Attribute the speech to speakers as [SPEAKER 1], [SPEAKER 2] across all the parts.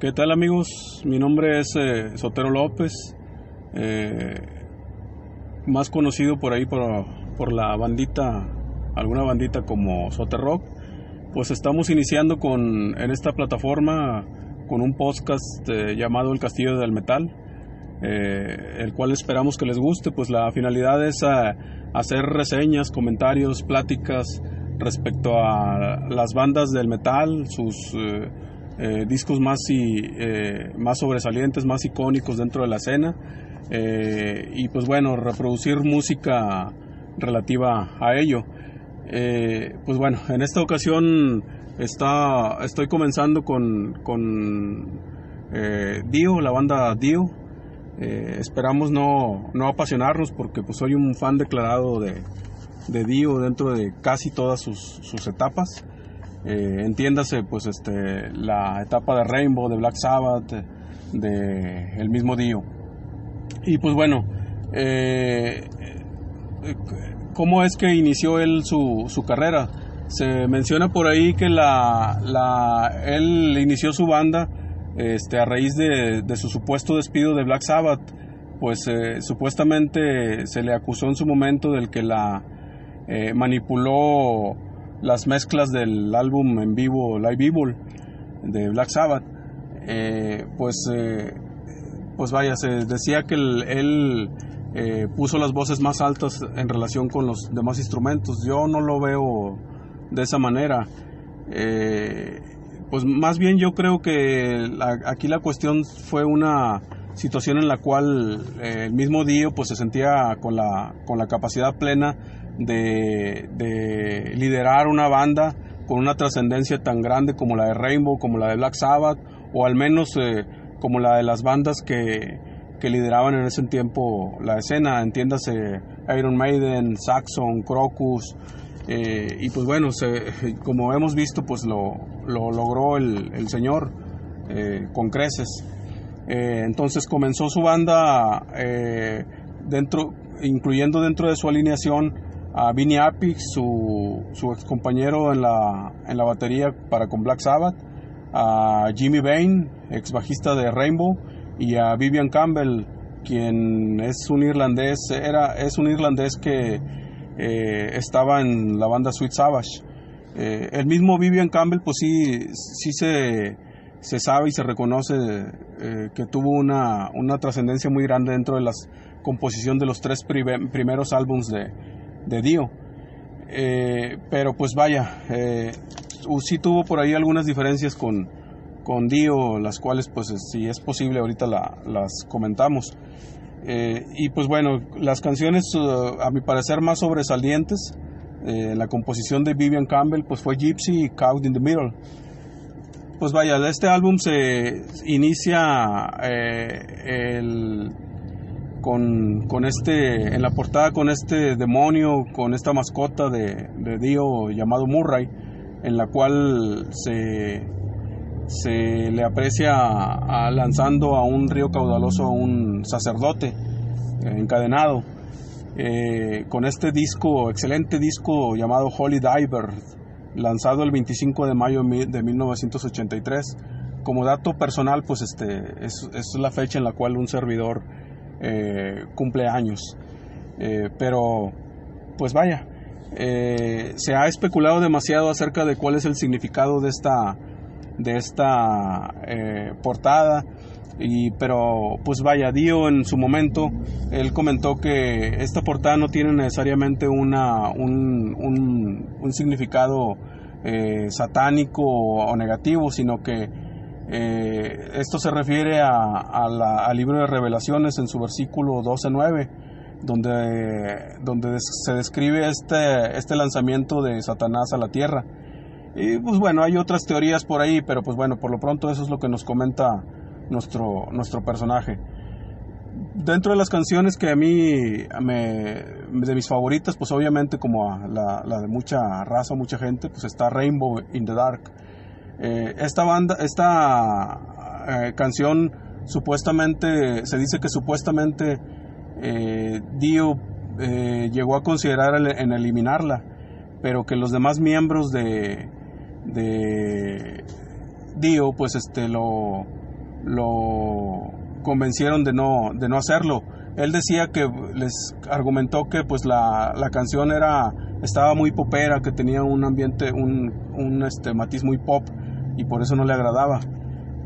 [SPEAKER 1] ¿Qué tal amigos? Mi nombre es eh, Sotero López, eh, más conocido por ahí por, por, la bandita, alguna bandita como Soter Rock. Pues estamos iniciando con, en esta plataforma con un podcast eh, llamado El Castillo del Metal, el cual esperamos que les guste. Pues la finalidad es hacer reseñas, comentarios, pláticas respecto a las bandas del metal, sus eh, discos más, y, eh, más sobresalientes, más icónicos dentro de la escena. Eh, y pues bueno, reproducir música relativa a ello. pues bueno, en esta ocasión está, estoy comenzando con, con Dio, la banda Dio. esperamos no, no, apasionarnos porque pues soy un fan declarado de, de Dio dentro de casi todas sus, sus etapas. Eh, entiéndase pues este la etapa de Rainbow de Black Sabbath de, el mismo Dio. Y pues bueno eh, cómo es que inició él su, su, carrera se menciona por ahí que la, la él inició su banda este a raíz de, de su supuesto despido de Black Sabbath. Pues eh, supuestamente se le acusó en su momento del que la eh, manipuló las mezclas del álbum en vivo Live Evil de Black Sabbath, eh, pues, eh, pues vaya, se decía que él, eh, puso las voces más altas en relación con los demás instrumentos. Yo no lo veo de esa manera. pues más bien yo creo que aquí la cuestión fue una situación en la cual el mismo Dio pues se sentía con la, con la capacidad plena de, liderar una banda con una trascendencia tan grande como la de Rainbow, como la de Black Sabbath, o al menos eh, como la de las bandas que, que, lideraban en ese tiempo la escena, entiéndase Iron Maiden, Saxon, Crocus, eh, y pues bueno, como hemos visto, pues lo, lo logró el, el señor eh, con creces. entonces comenzó su banda dentro, incluyendo dentro de su alineación a Vinny Apix, su, su ex compañero en la, en la batería para con Black Sabbath, a Jimmy Bain, ex bajista de Rainbow, y a Vivian Campbell, quien es un irlandés, era, es un irlandés que eh, estaba en la banda Sweet Savage. Eh, el mismo Vivian Campbell, pues sí, sí se, se sabe y se reconoce eh, que tuvo una, una trascendencia muy grande dentro de la composición de los tres primeros álbums de, de Dio. Eh, pero pues vaya, eh, sí tuvo por ahí algunas diferencias con, con Dio, las cuales pues si es posible ahorita las comentamos. Eh, y pues bueno, las canciones a mi parecer más sobresalientes, la composición de Vivian Campbell pues fue Gypsy y Caught in the Middle. Pues vaya, este álbum se inicia el con, con, este, en la portada con este demonio, con esta mascota de, de Dio llamado Murray, en la cual se, se le aprecia lanzando a un río caudaloso a un sacerdote eh, encadenado. Eh, con este disco, excelente disco llamado Holy Diver, lanzado el 25 de mayo de 1983. Como dato personal, pues este es, es la fecha en la cual un servidor eh, cumpleaños. Eh, pero, pues vaya, eh, se ha especulado demasiado acerca de cuál es el significado de esta, de esta portada. Y, pero pues vaya, Dio en su momento, él comentó que esta portada no tiene necesariamente una, un, un, significado satánico o negativo, sino que eh, esto se refiere al libro de revelaciones en su versículo 12.9, donde, donde se describe este, este lanzamiento de Satanás a la tierra. Y pues bueno, hay otras teorías por ahí, pero pues bueno, por lo pronto eso es lo que nos comenta nuestro, nuestro personaje. Dentro de las canciones que a mí, me, de mis favoritas, pues obviamente como la, la de mucha raza, mucha gente, pues está Rainbow in the Dark eh, esta banda, esta eh, canción supuestamente, se dice que supuestamente eh, Dio llegó a considerar en eliminarla, pero que los demás miembros de, de Dio pues este lo, lo convencieron de no, de no hacerlo. Él decía que les argumentó que pues la, la canción era estaba muy popera, que tenía un ambiente, un, un este, matiz muy pop y por eso no le agradaba.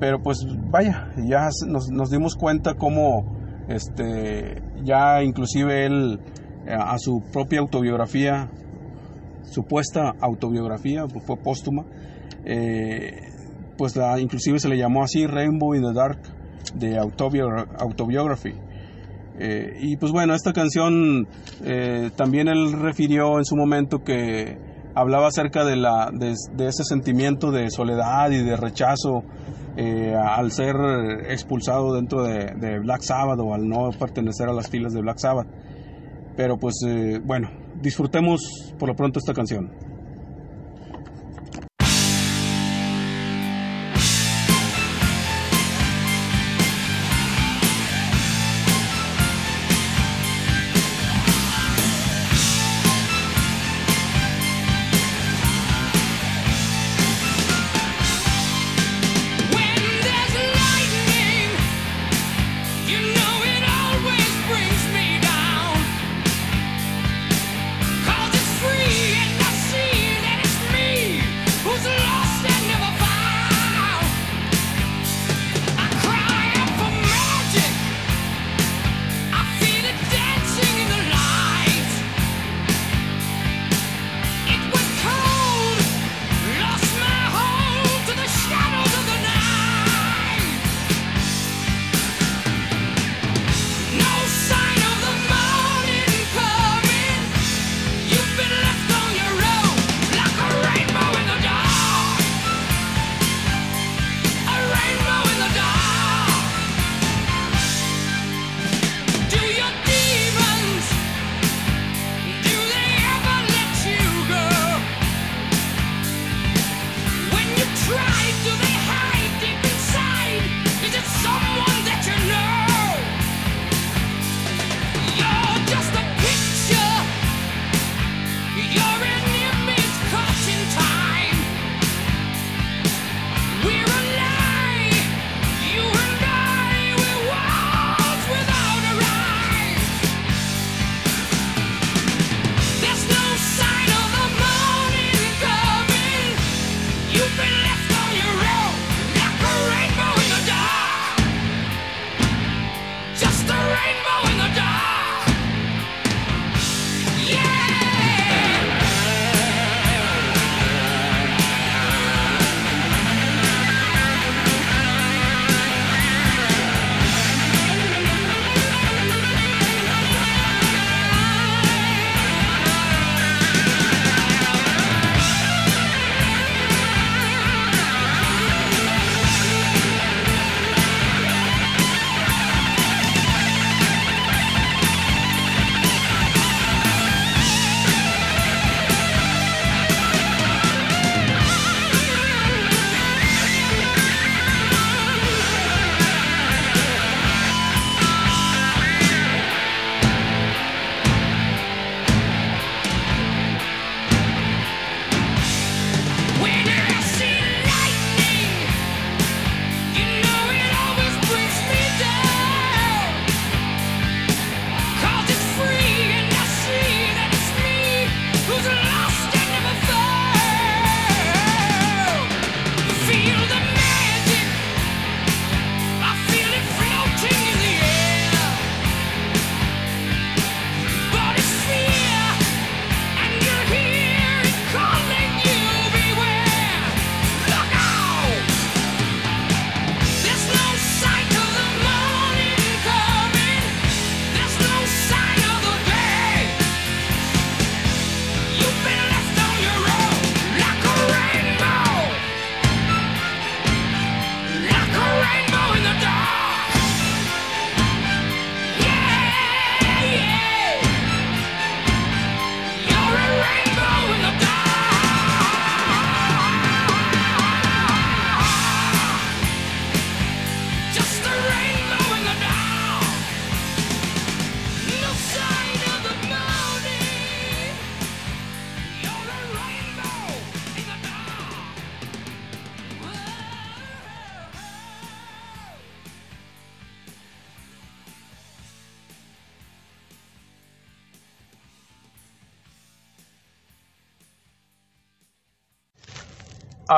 [SPEAKER 1] Pero pues vaya, ya nos, nos dimos cuenta cómo este, ya inclusive él eh, a su propia autobiografía, supuesta autobiografía, pues, fue póstuma, eh, pues la, inclusive se le llamó así Rainbow in the Dark de Autobiography. Eh, y pues bueno, esta canción también él refirió en su momento que hablaba acerca de, la, de, ese sentimiento de soledad y de rechazo al ser expulsado dentro de, de, Black Sabbath o al no pertenecer a las filas de Black Sabbath. Pero pues eh, bueno, disfrutemos por lo pronto esta canción.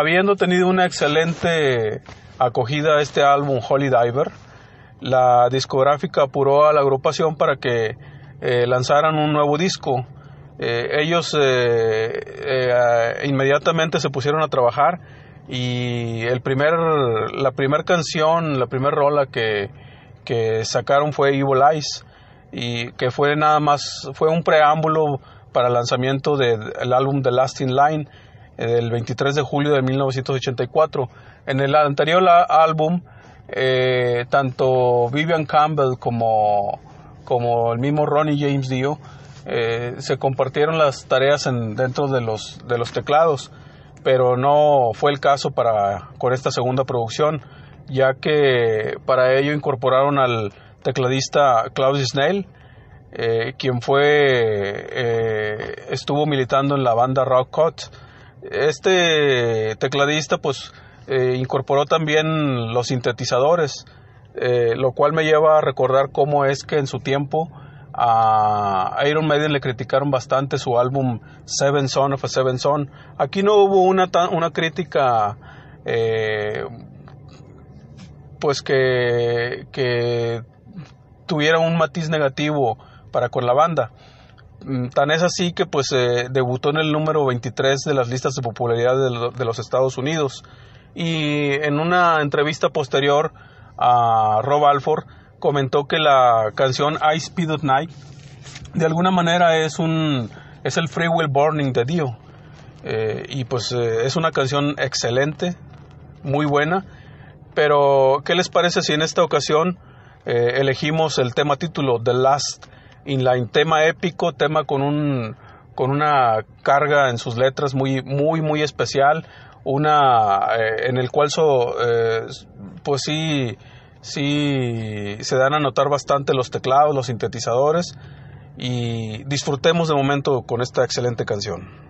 [SPEAKER 1] Habiendo tenido una excelente acogida a este álbum Holy Diver, la discográfica apuró a la agrupación para que eh, lanzaran un nuevo disco. Eh, ellos eh, inmediatamente se pusieron a trabajar y el primer, la primera canción, la primera rola que, que sacaron fue Evil Eyes y que fue nada más, fue un preámbulo para el lanzamiento del álbum The Last in Line el 23 de julio de 1984. En el anterior álbum, eh, tanto Vivian Campbell como, como el mismo Ronnie James Dio eh, se compartieron las tareas en, dentro de los, de los teclados, pero no fue el caso para, con esta segunda producción, ya que para ello incorporaron al tecladista Claudius Snell, eh, quien fue estuvo militando en la banda Rock Cut este tecladista pues eh, incorporó también los sintetizadores, eh, lo cual me lleva a recordar cómo es que en su tiempo a Iron Maiden le criticaron bastante su álbum Seven Son of a Seven Son. Aquí no hubo una, una crítica eh, pues que, que tuviera un matiz negativo para con la banda. Mm, tan es así que pues eh, debutó en el número 23 de las listas de popularidad de, los Estados Unidos. Y en una entrevista posterior a Rob Alford comentó que la canción I Speed at Night de alguna manera es un es el Free Will Burning de Dio. Eh, y pues eh, es una canción excelente muy buena. Pero qué les parece si en esta ocasión elegimos el tema título The Last inline, tema épico, tema con un con una carga en sus letras muy muy muy especial, una eh, en el cual eh, pues sí sí se dan a notar bastante los teclados, los sintetizadores y disfrutemos de momento con esta excelente canción.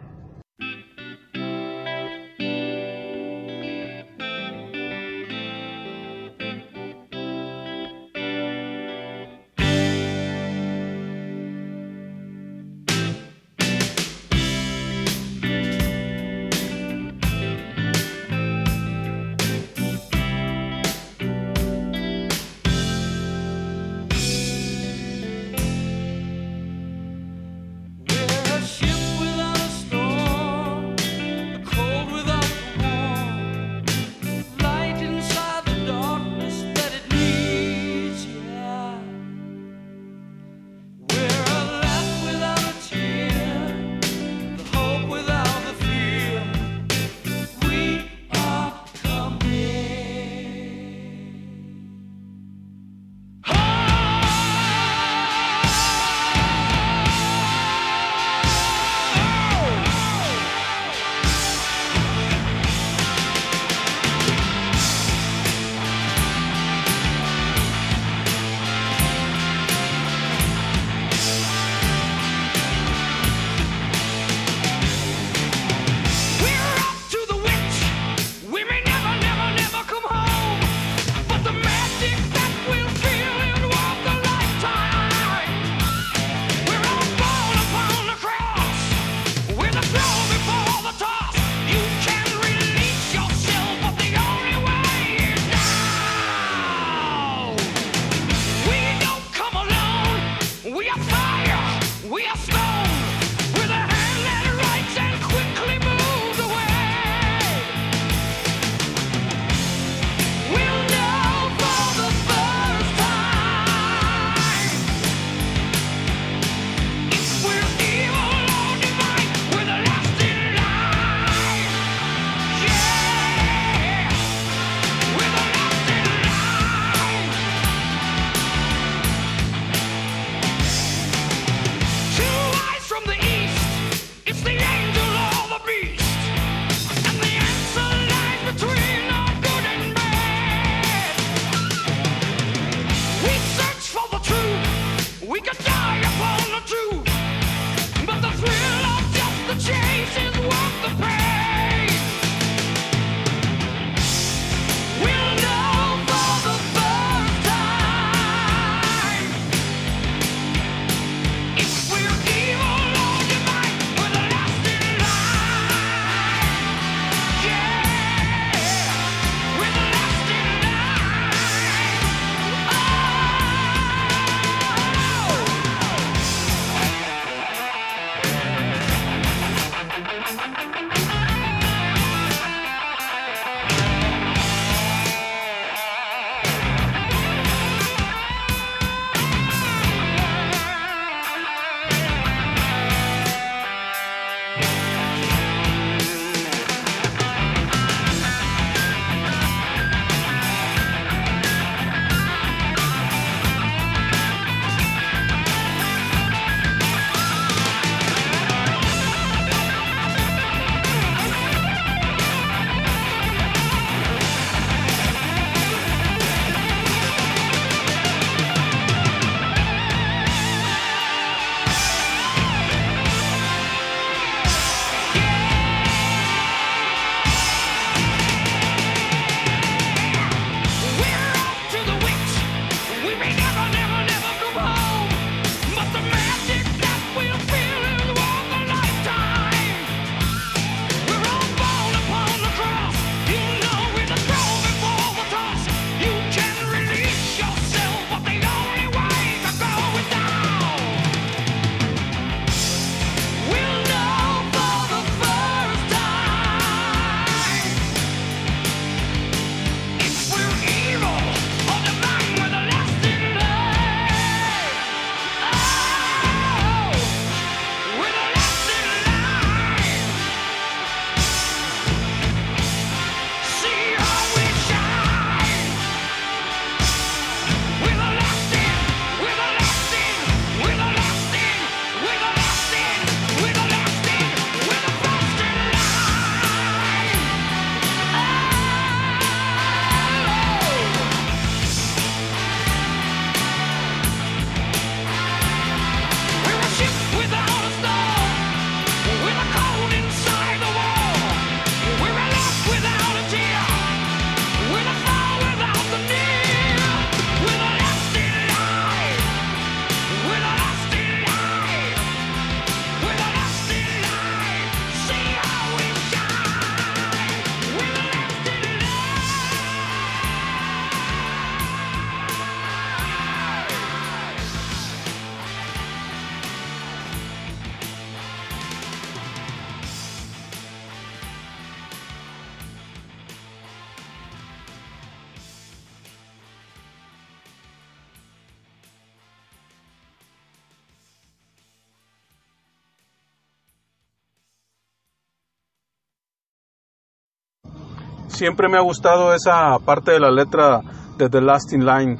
[SPEAKER 1] Siempre me ha gustado esa parte de la letra de The Last in Line,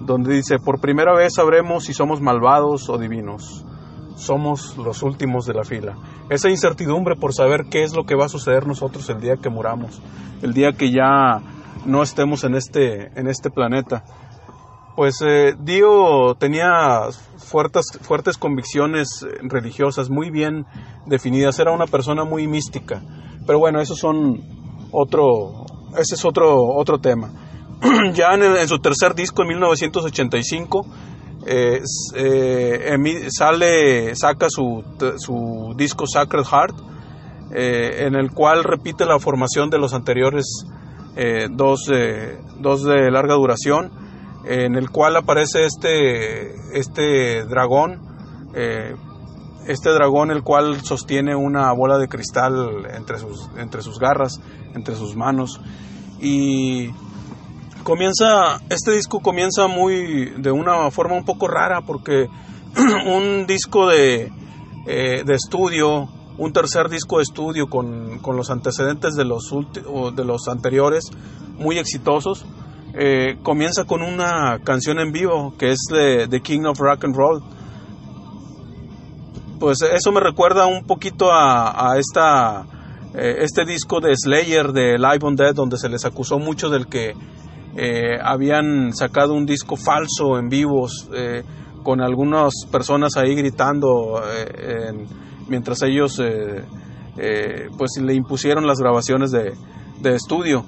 [SPEAKER 1] donde dice, por primera vez sabremos si somos malvados o divinos. Somos los últimos de la fila. Esa incertidumbre por saber qué es lo que va a suceder nosotros el día que muramos, el día que ya no estemos en este, en este planeta. Pues eh, Dio tenía fuertes, fuertes convicciones religiosas muy bien definidas, era una persona muy mística. Pero bueno, esos son otro, ese es otro, otro tema. ya en, su tercer disco, en 1985, eh, eh, sale, saca su, su, disco Sacred Heart, eh, en el cual repite la formación de los anteriores dos, dos, de larga duración, en el cual aparece este, este dragón, este dragón el cual sostiene una bola de cristal entre sus, entre sus garras, entre sus manos, y comienza, este disco comienza muy, de una forma un poco rara, porque un disco de, eh, de estudio, un tercer disco de estudio con, con los antecedentes de los, de los anteriores, muy exitosos, eh, comienza con una canción en vivo que es de The King of Rock and Roll. Pues eso me recuerda un poquito a, esta, eh, este disco de Slayer de Live on Dead, donde se les acusó mucho del que eh, habían sacado un disco falso en vivos eh, con algunas personas ahí gritando mientras ellos pues le impusieron las grabaciones de, estudio.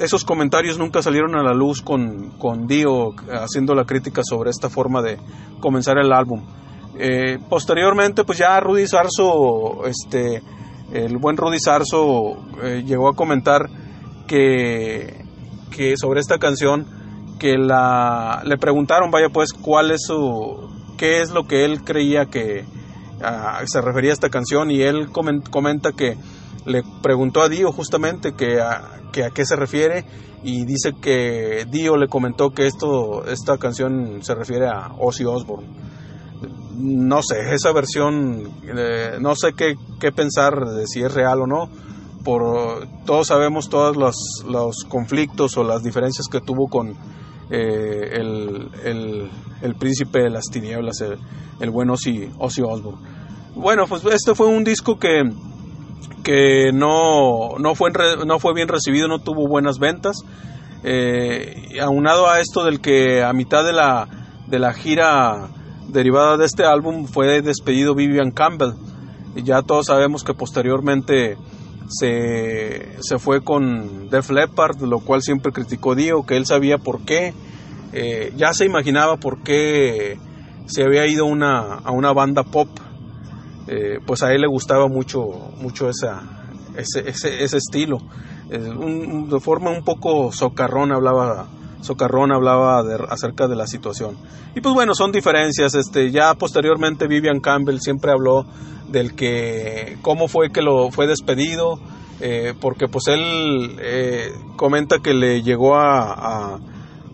[SPEAKER 1] esos comentarios nunca salieron a la luz con, con Dio haciendo la crítica sobre esta forma de comenzar el álbum. Posteriormente, pues ya Rudy Sarso, este, el buen Rudy Sarso llegó a comentar que que sobre esta canción que la le preguntaron, vaya pues, cuál es su qué es lo que él creía que ah, se refería a esta canción y él comenta que le preguntó a Dio justamente que a, que qué se refiere y dice que Dio le comentó que esto esta canción se refiere a Ozzy Osbourne. No sé, esa versión eh, no sé qué, qué pensar de si es real o no por todos sabemos todos los, los conflictos o las diferencias que tuvo con eh, el, el, príncipe de las tinieblas, el, el buen Ozzy, Osbourne. Bueno, pues este fue un disco que, que no, no, fue, no fue bien recibido, no tuvo buenas ventas. Eh, aunado a esto del que a mitad de la, de la gira derivada de este álbum fue despedido Vivian Campbell. Y ya todos sabemos que posteriormente se, se fue con Def Leppard, lo cual siempre criticó Dio, que él sabía por qué, eh, ya se imaginaba por qué se había ido una, a una banda pop, eh, pues a él le gustaba mucho, mucho esa, ese, ese, ese estilo. de forma un poco socarrón hablaba, socarrón hablaba acerca de la situación. Y pues bueno, son diferencias. Este, ya posteriormente Vivian Campbell siempre habló del que cómo fue que lo fue despedido, eh, porque pues él eh, comenta que le llegó a,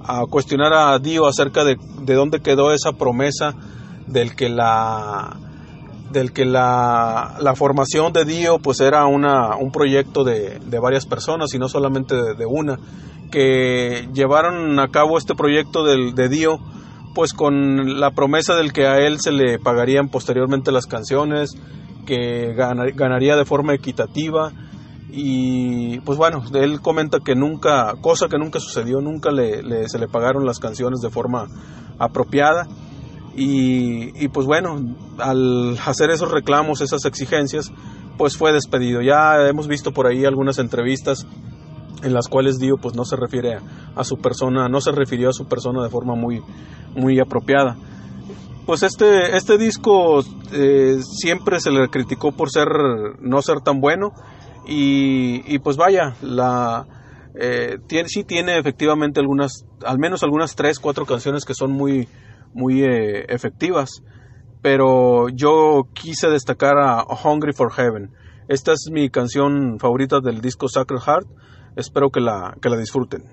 [SPEAKER 1] a, cuestionar a Dio acerca de, de, dónde quedó esa promesa del que la del que la, la formación de Dio pues era una, un proyecto de, de varias personas y no solamente de, una que llevaron a cabo este proyecto del, de Dio pues con la promesa del que a él se le pagarían posteriormente las canciones, que ganaría de forma equitativa y pues bueno, él comenta que nunca, cosa que nunca sucedió, nunca le, se le pagaron las canciones de forma apropiada y, y, pues bueno, al hacer esos reclamos, esas exigencias, pues fue despedido. Ya hemos visto por ahí algunas entrevistas en las cuales Dio pues no se refiere a, su persona, no se refirió a su persona de forma muy, muy apropiada. Pues este, este disco eh, siempre se le criticó por ser, no ser tan bueno y, pues vaya, la, eh, tiene, sí tiene efectivamente algunas, al menos algunas tres, cuatro canciones que son muy, muy eh, efectivas, pero yo quise destacar a Hungry for Heaven. Esta es mi canción favorita del disco Sacred Heart Espero que la, que la disfruten.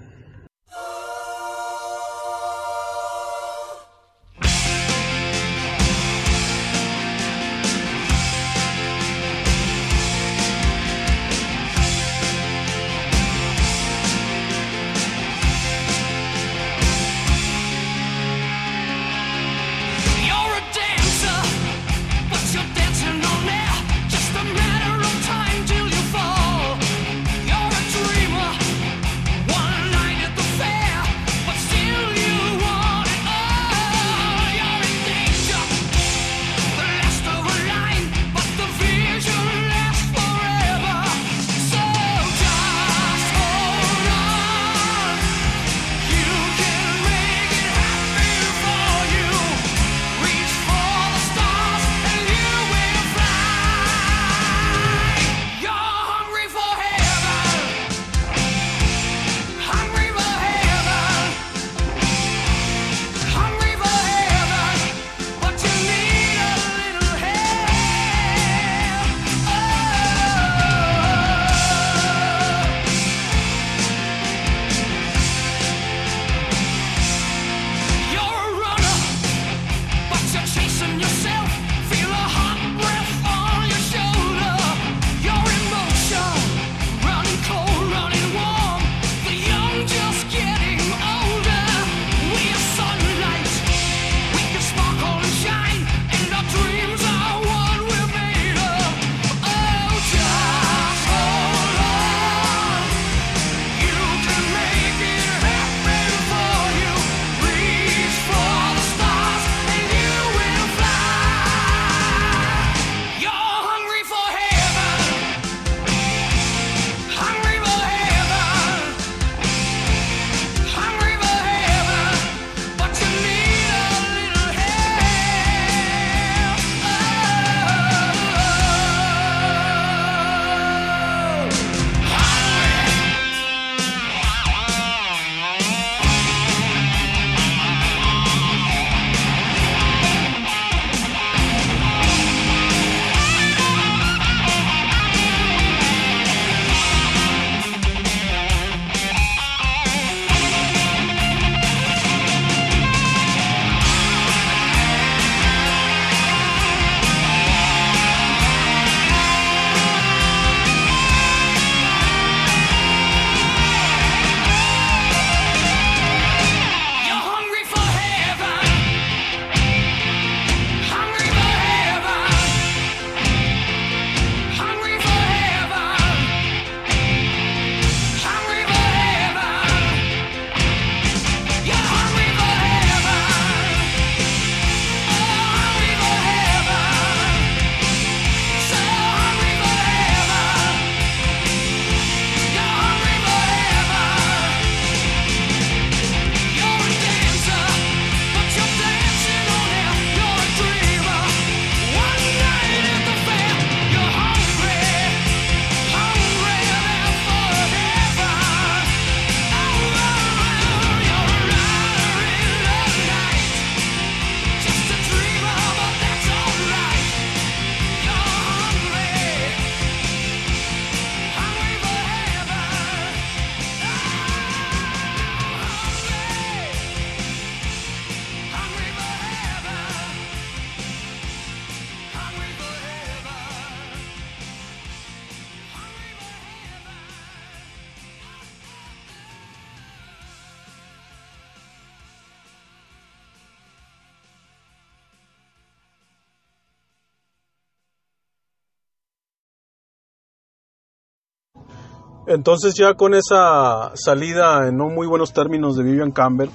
[SPEAKER 1] Entonces ya con esa salida en no muy buenos términos de Vivian Campbell,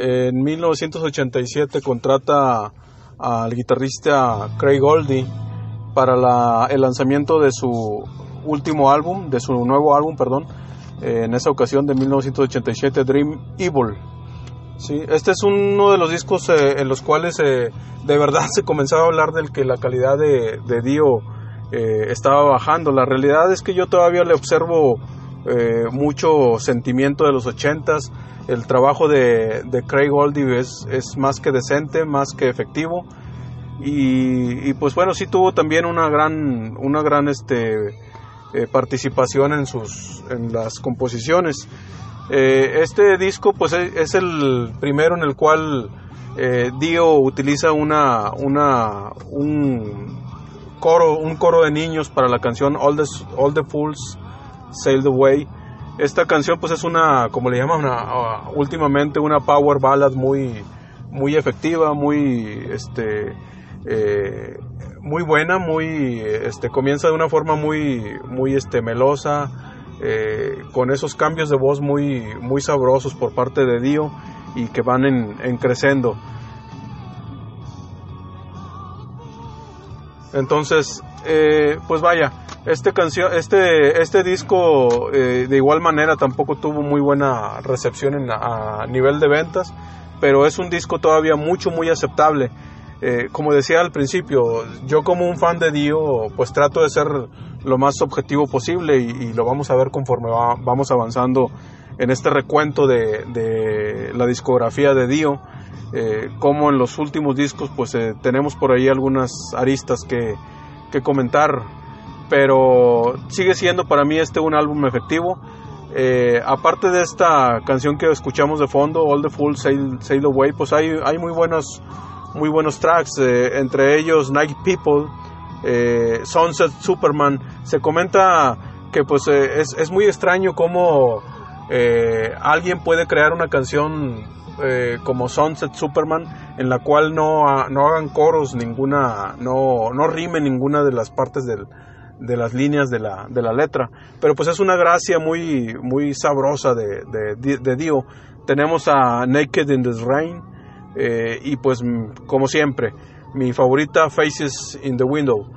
[SPEAKER 1] en 1987 contrata al guitarrista Craig Goldie para el lanzamiento de su último álbum, de su nuevo álbum, perdón, en esa ocasión de 1987, Dream Evil. Este es uno de los discos eh, en los cuales eh, de verdad se comenzaba a hablar del que la calidad de Dio eh, estaba bajando. La realidad es que yo todavía le observo eh, mucho sentimiento de los ochentas. El trabajo de, Craig Goldie es, es, más que decente, más que efectivo. Y, pues bueno, sí tuvo también una gran, una gran este, eh, participación en, sus, en las composiciones. este disco pues es, el primero en el cual Dio utiliza una, una, un, coro, un coro de niños para la canción All the, All the Fools Sail the Way. Esta canción pues es una, como le llaman una, uh, últimamente una power ballad muy, muy efectiva, muy, este, eh, muy buena, muy, este, comienza de una forma muy, muy, este, melosa, eh, con esos cambios de voz muy, muy sabrosos por parte de Dio y que van en creciendo. Entonces, eh, pues vaya, este, este, este disco eh, de igual manera tampoco tuvo muy buena recepción a nivel de ventas, pero es un disco todavía mucho, muy aceptable. Eh, como decía al principio, yo como un fan de Dio, pues trato de ser lo más objetivo posible y, lo vamos a ver conforme vamos avanzando en este recuento de, de la discografía de Dio. Eh, como en los últimos discos pues eh, tenemos por ahí algunas aristas que, comentar, pero sigue siendo para mí este un álbum efectivo. Eh, aparte de esta canción que escuchamos de fondo, All the Fools Sail, Sail Away, pues hay, hay muy, buenos, muy buenos tracks, entre ellos Night People, Sunset Superman. Se comenta que pues es, es, muy extraño cómo alguien puede crear una canción eh, como Sunset Superman, en la cual no, no hagan coros ninguna, no, no rime ninguna de las partes del, de las líneas de la, de la letra. Pero pues es una gracia muy, muy sabrosa de, de, Dio. Tenemos a Naked in the Rain eh, y pues como siempre, mi favorita Faces in the Window.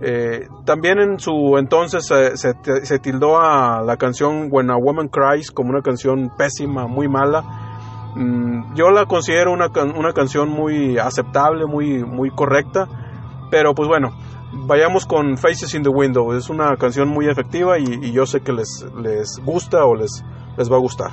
[SPEAKER 1] Eh, también en su entonces se, se, tildó a la canción When a Woman Cries como una canción pésima, muy mala. Mm, yo la considero una, una canción muy aceptable, muy, muy correcta, pero pues bueno, vayamos con Faces in the Window, es una canción muy efectiva y, y yo sé que les, les gusta o les, les va a gustar.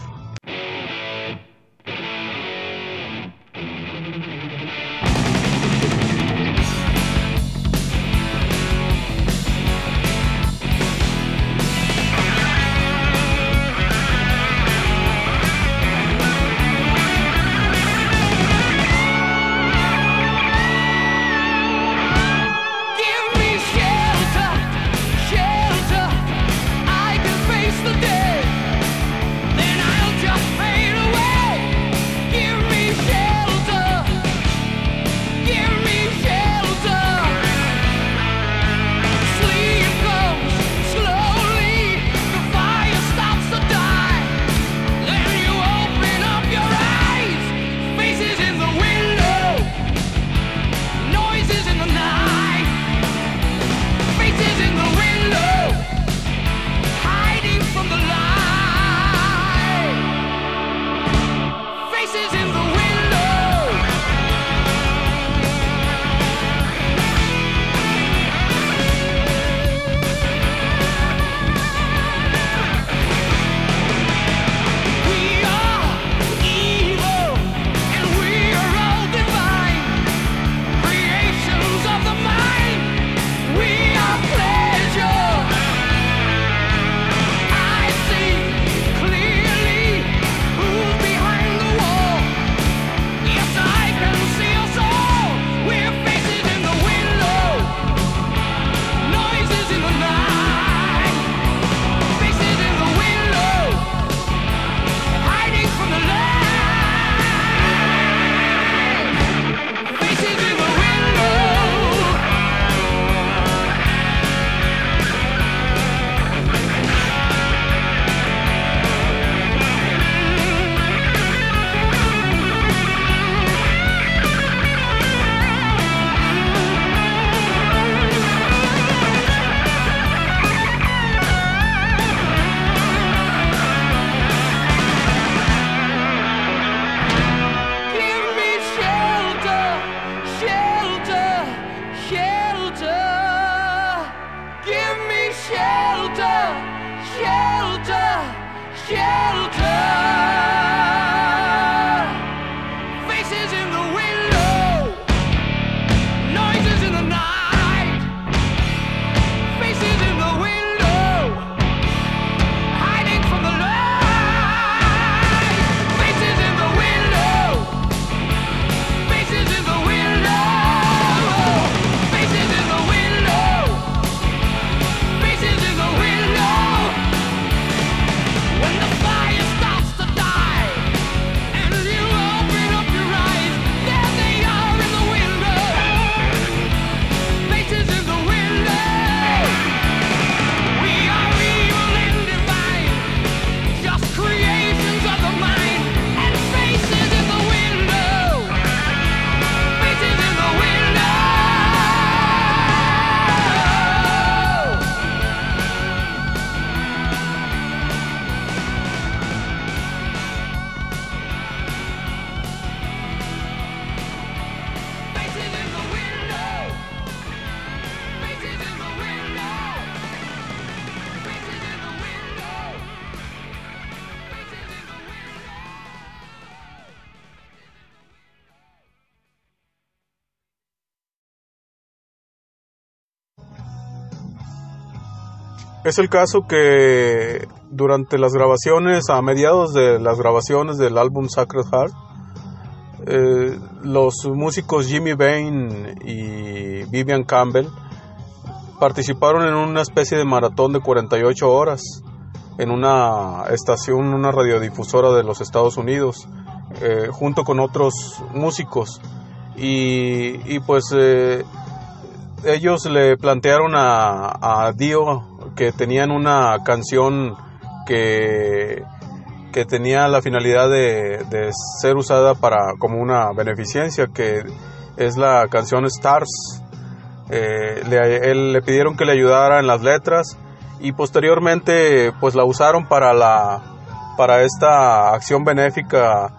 [SPEAKER 1] Es el caso que durante las grabaciones, a mediados de las grabaciones del álbum Sacred Heart, eh, los músicos Jimmy Bain y Vivian Campbell participaron en una especie de maratón de 48 horas en una estación, una radiodifusora de los Estados Unidos, eh, junto con otros músicos. Y, pues eh, ellos le plantearon a, Dio que tenían una canción que, tenía la finalidad de, ser usada para como una beneficencia, que es la canción Stars. Eh, le, le pidieron que le ayudara en las letras y posteriormente pues la usaron para la para esta acción benéfica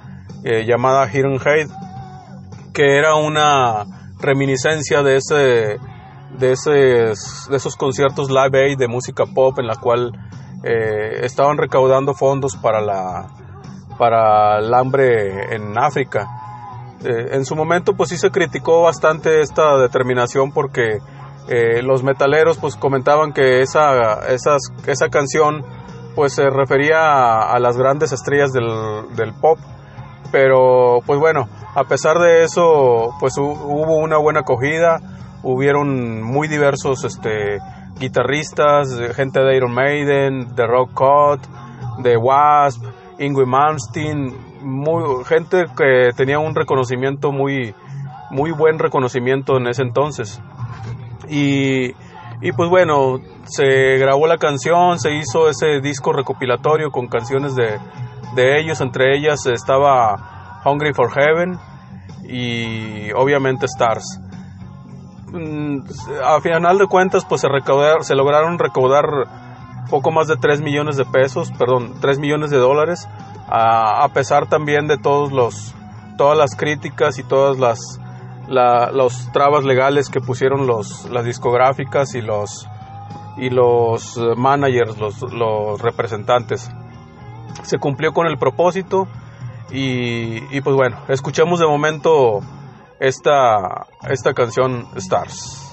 [SPEAKER 1] eh, llamada Hidden Hate que era una reminiscencia de ese de, de esos conciertos live aid de música pop en la cual eh, estaban recaudando fondos para, la, para el hambre en África. Eh, en su momento pues sí se criticó bastante esta determinación porque eh, los metaleros pues comentaban que esa, esas, esa canción pues se refería a, a las grandes estrellas del, del, pop pero pues bueno a pesar de eso pues hubo una buena acogida hubieron muy diversos este, guitarristas, gente de Iron Maiden, de Rock Cut, de Wasp, Ingrid Malmsteen, muy, gente que tenía un reconocimiento muy, muy buen reconocimiento en ese entonces. Y, y pues bueno, se grabó la canción, se hizo ese disco recopilatorio con canciones de, de ellos, entre ellas estaba Hungry for Heaven y obviamente Stars. Mm, a final de cuentas, pues se, recaudar, se lograron recaudar poco más de 3 millones de pesos, perdón, 3 millones de dólares, a, pesar también de todos los, todas las críticas y todas las los trabas legales que pusieron los, las discográficas y los, y los managers, los, los representantes. Se cumplió con el propósito y, y pues bueno, escuchemos de momento esta, esta canción Stars.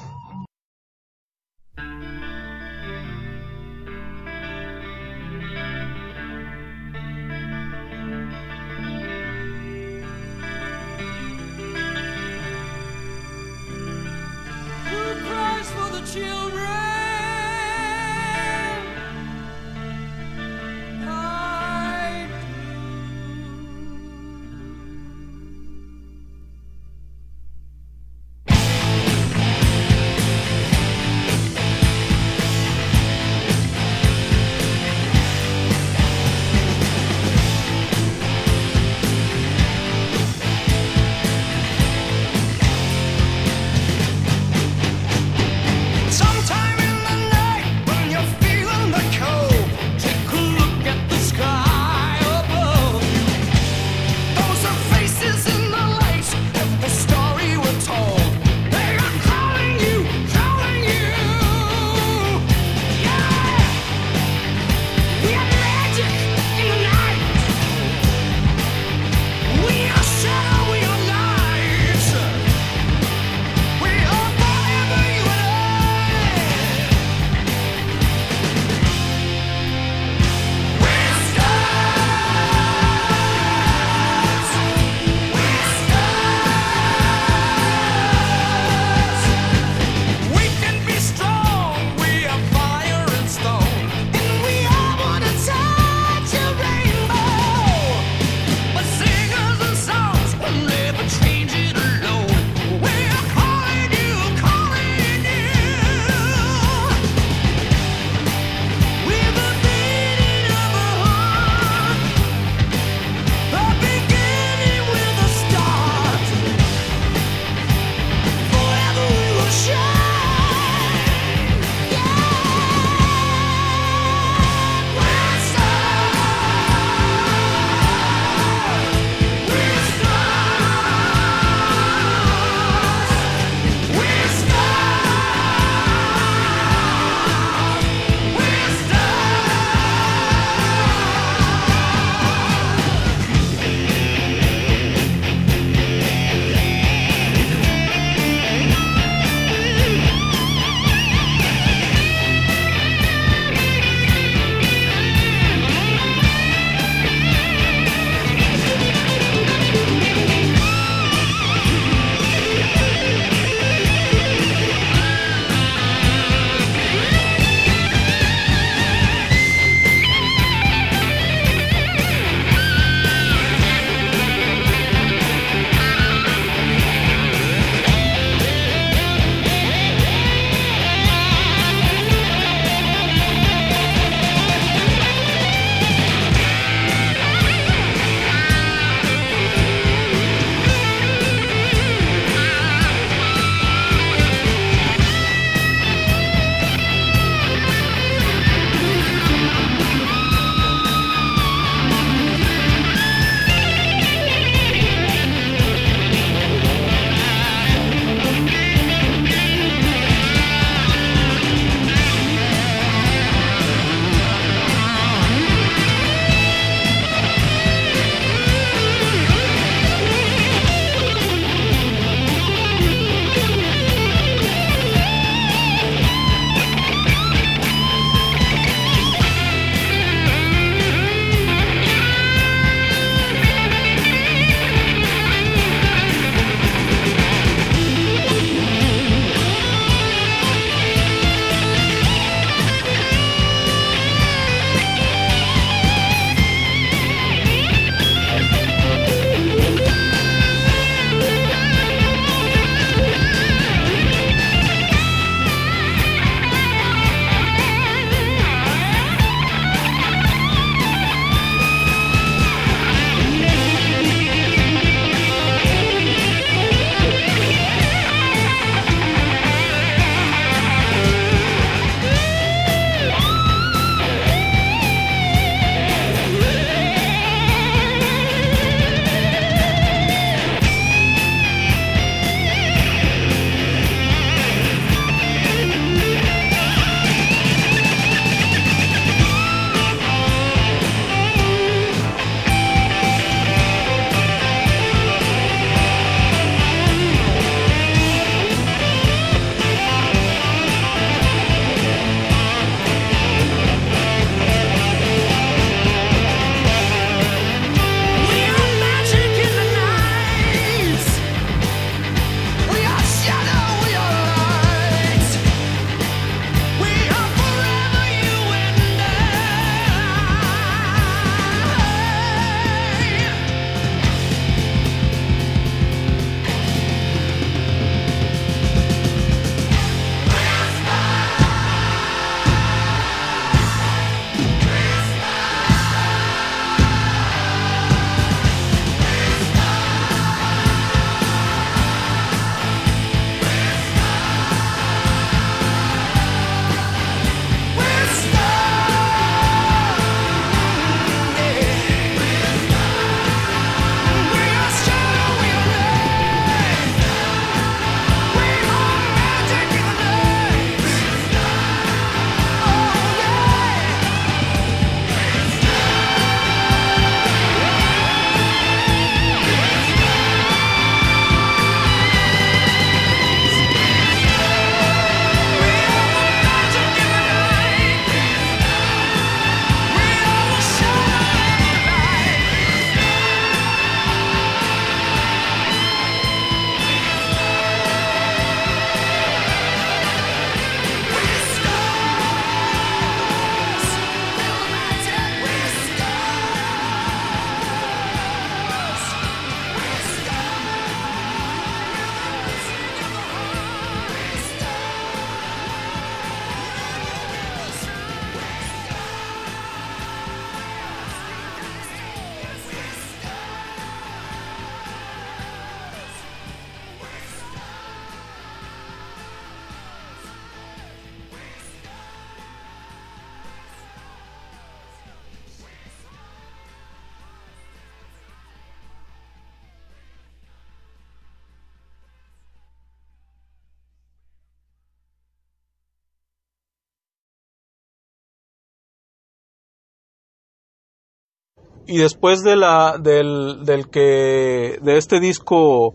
[SPEAKER 1] Y después de la del, del que de este disco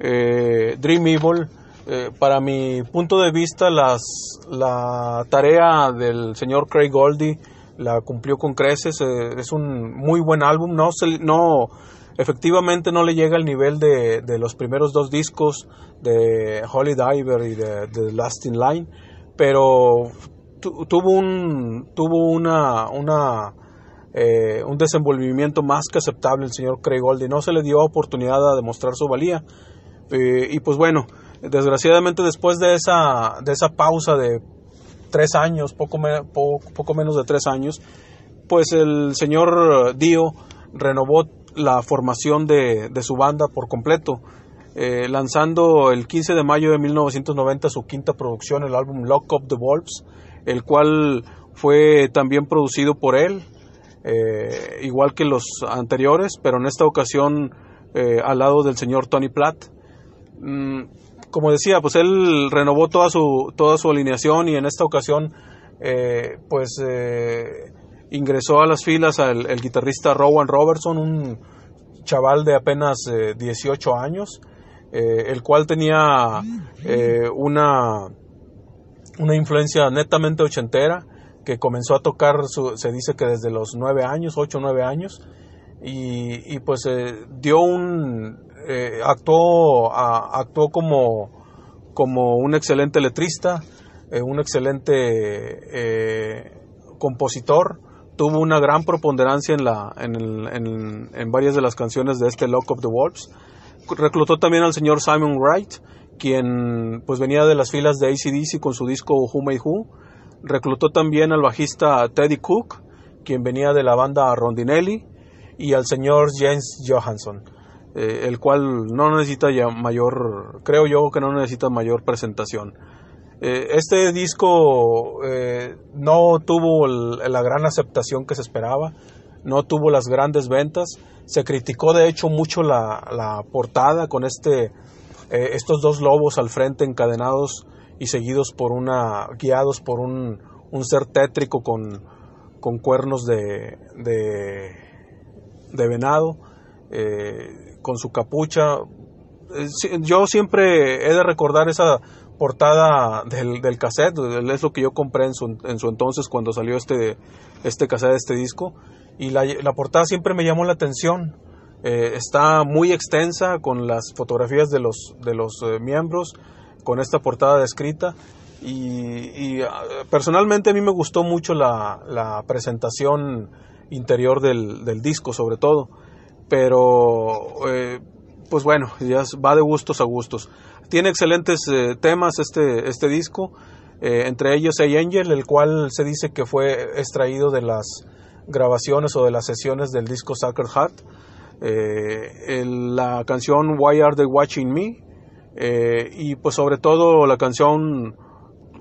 [SPEAKER 1] eh, Dream Evil eh, para mi punto de vista las la tarea del señor Craig Goldie la cumplió con creces eh, es un muy buen álbum no no efectivamente no le llega al nivel de, de los primeros dos discos de Holy Diver y de, de Last in Line pero tuvo un tuvo una una eh, un desenvolvimiento más que aceptable el señor Craig Goldie. No se le dio oportunidad a demostrar su valía. Eh, y pues bueno, desgraciadamente después de esa, de esa pausa de tres años, poco, poco, menos de tres años, pues el señor Dio renovó la formación de, su banda por completo, eh, lanzando el 15 de mayo de 1990 su quinta producción, el álbum Lock Up the Wolves, el cual fue también producido por él, eh, igual que los anteriores, pero en esta ocasión eh, al lado del señor Tony Platt. Mm, como decía, pues él renovó toda su, toda su alineación y en esta ocasión eh, pues ingresó a las filas al el guitarrista Rowan Robertson, un chaval de apenas 18 años, el cual tenía una, una influencia netamente ochentera que comenzó a tocar, se dice que desde los nueve años, ocho nueve años, y, pues eh, dio un, eh, actuó, actuó como, como un excelente letrista, eh, un excelente compositor, tuvo una gran preponderancia en, la, en, en, en, varias de las canciones de este Lock of the Wolves. Reclutó también al señor Simon Wright, quien pues venía de las filas de ACDC con su disco Who Made Who Reclutó también al bajista Teddy Cook, quien venía de la banda Rondinelli, y al señor James Johansson, eh, el cual no necesita mayor, creo yo que no necesita mayor presentación. Eh, este disco eh, no tuvo la gran aceptación que se esperaba, no tuvo las grandes ventas, se criticó de hecho mucho la, la portada con este, estos dos lobos al frente encadenados y seguidos por una, guiados por un, un ser tétrico con, con cuernos de, de, venado, eh, con su capucha. Eh, yo siempre he de recordar esa portada del, del cassette, es lo que yo compré en su, en su entonces cuando salió este, este cassette, este disco, y la, la portada siempre me llamó la atención. Eh, está muy extensa con las fotografías de los, de los miembros, con esta portada descrita. Y, ah, personalmente a mí me gustó mucho la, presentación interior del, disco, sobre todo. Pero, eh, pues bueno, ya va de gustos a gustos. Tiene excelentes eh, temas este, este disco, eh, entre ellos Hey Angel, el cual se dice que fue extraído de las grabaciones o de las sesiones del disco Sacred Heart. la canción Why Are They Watching Me, eh, y pues sobre todo la canción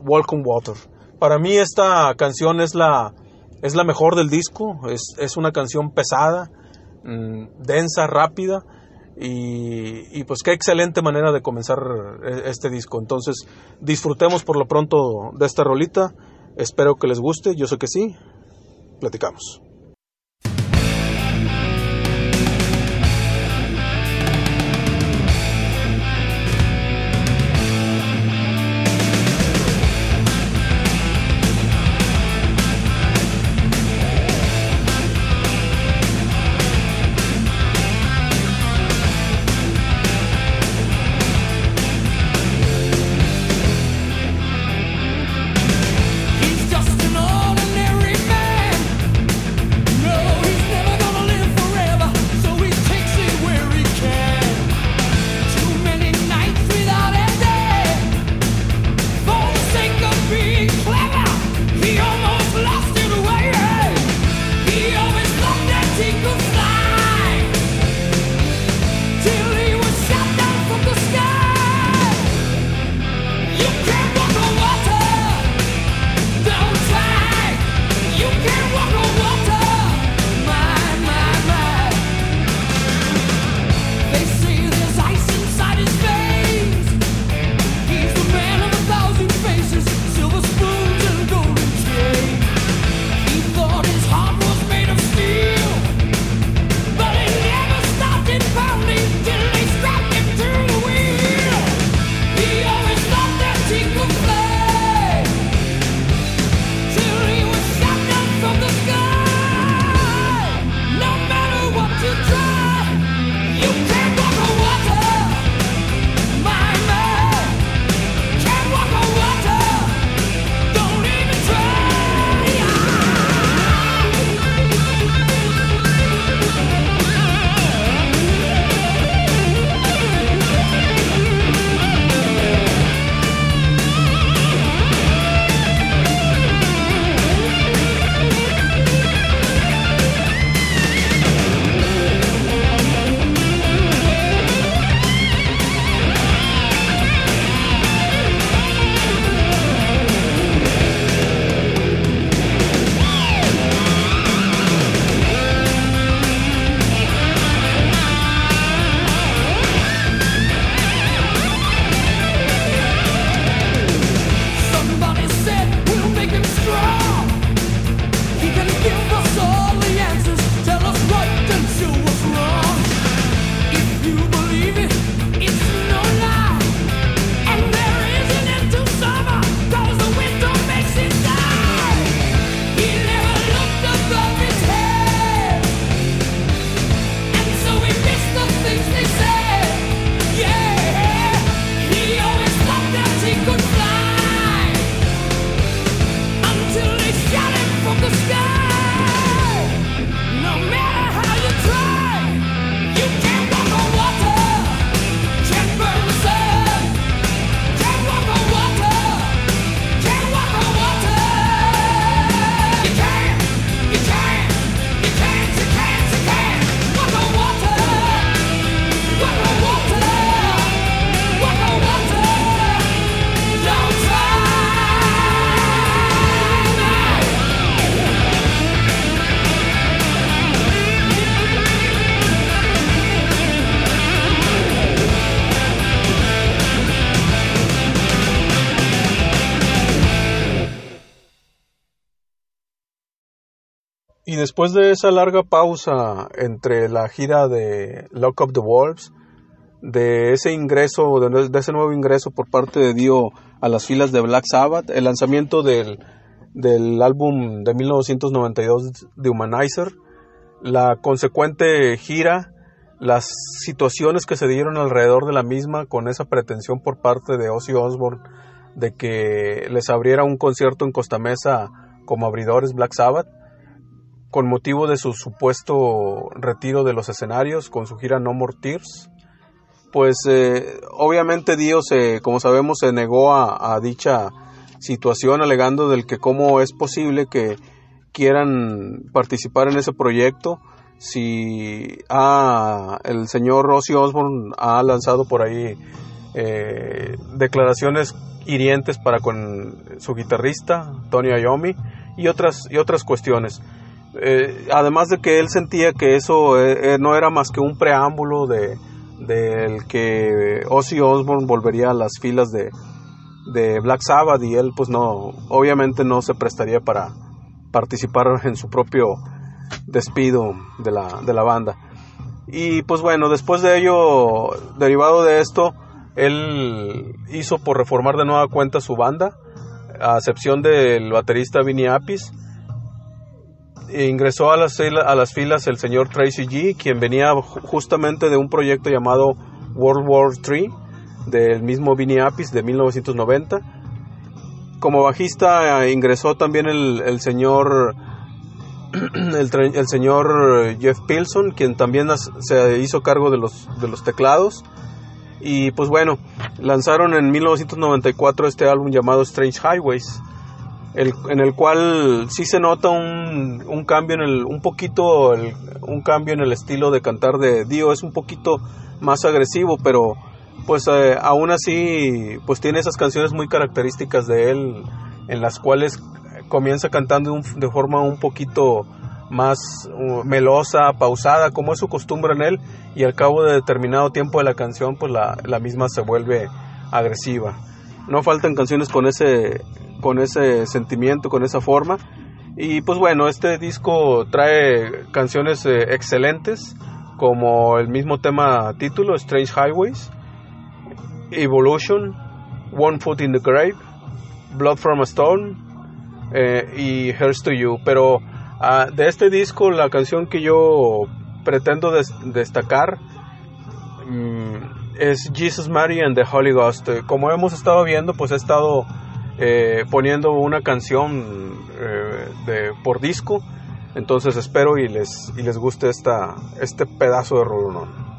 [SPEAKER 1] on Water. Para mí esta canción es la, es la mejor del disco, es, es una canción pesada, mm, densa, rápida y, y, pues qué excelente manera de comenzar e, este disco. Entonces disfrutemos por lo pronto de esta rolita, espero que les guste, yo sé que sí, platicamos. Después de esa larga pausa entre la gira de Lock Up the Wolves, de ese ingreso, de, ese nuevo ingreso por parte de Dio a las filas de Black Sabbath, el lanzamiento del, del álbum de 1992 de Humanizer, la consecuente gira, las situaciones que se dieron alrededor de la misma con esa pretensión por parte de Ozzy Osbourne de que les abriera un concierto en Costa Mesa como abridores Black Sabbath, con motivo de su supuesto retiro de los escenarios con su gira No More Tears. Pues eh, obviamente Dios, como sabemos, se negó a, dicha situación alegando del que cómo es posible que quieran participar en ese proyecto si ah, el señor Ozzy Osbourne ha lanzado por ahí eh, declaraciones hirientes para con su guitarrista Tony Iommi y otras y otras cuestiones eh, además de que él sentía que eso eh, eh, no era más que un preámbulo de del que Ozzy Osbourne volvería a las filas de, de Black Sabbath y él pues no obviamente no se prestaría para participar en su propio despido de la, de la banda. Y pues bueno después de ello derivado de esto él hizo por reformar de nueva cuenta su banda a excepción del baterista Vinny Apis ingresó a las, filas el señor Tracy G, quien venía justamente de un proyecto llamado World War III, del mismo Vinny Apis de 1990. Como bajista eh, ingresó también el, señor el, señor Jeff Pilson, quien también se hizo cargo de los, de los teclados. Y pues bueno, lanzaron en 1994 este álbum llamado Strange Highways en el cual sí se nota un, un cambio en el, un poquito, un cambio en el estilo de cantar de Dio, es un poquito más agresivo, pero pues eh, aún así, pues tiene esas canciones muy características de él, en las cuales comienza cantando de forma un poquito más uh, melosa, pausada, como es su costumbre en él, y al cabo de determinado tiempo de la canción, pues la, la misma se vuelve agresiva. No faltan canciones con ese con ese sentimiento, con esa forma. Y pues bueno, este disco trae canciones eh, excelentes, como el mismo tema título, Strange Highways, Evolution, One Foot in the Grave, Blood from a Stone eh, y Hearts to You. Pero ah, de este disco, la canción que yo pretendo destacar mm, es Jesus, Mary and the Holy Ghost. Como hemos estado viendo, pues he estado eh, poniendo una canción eh, de, por disco. Entonces espero y les, y les guste esta, este pedazo de rolón.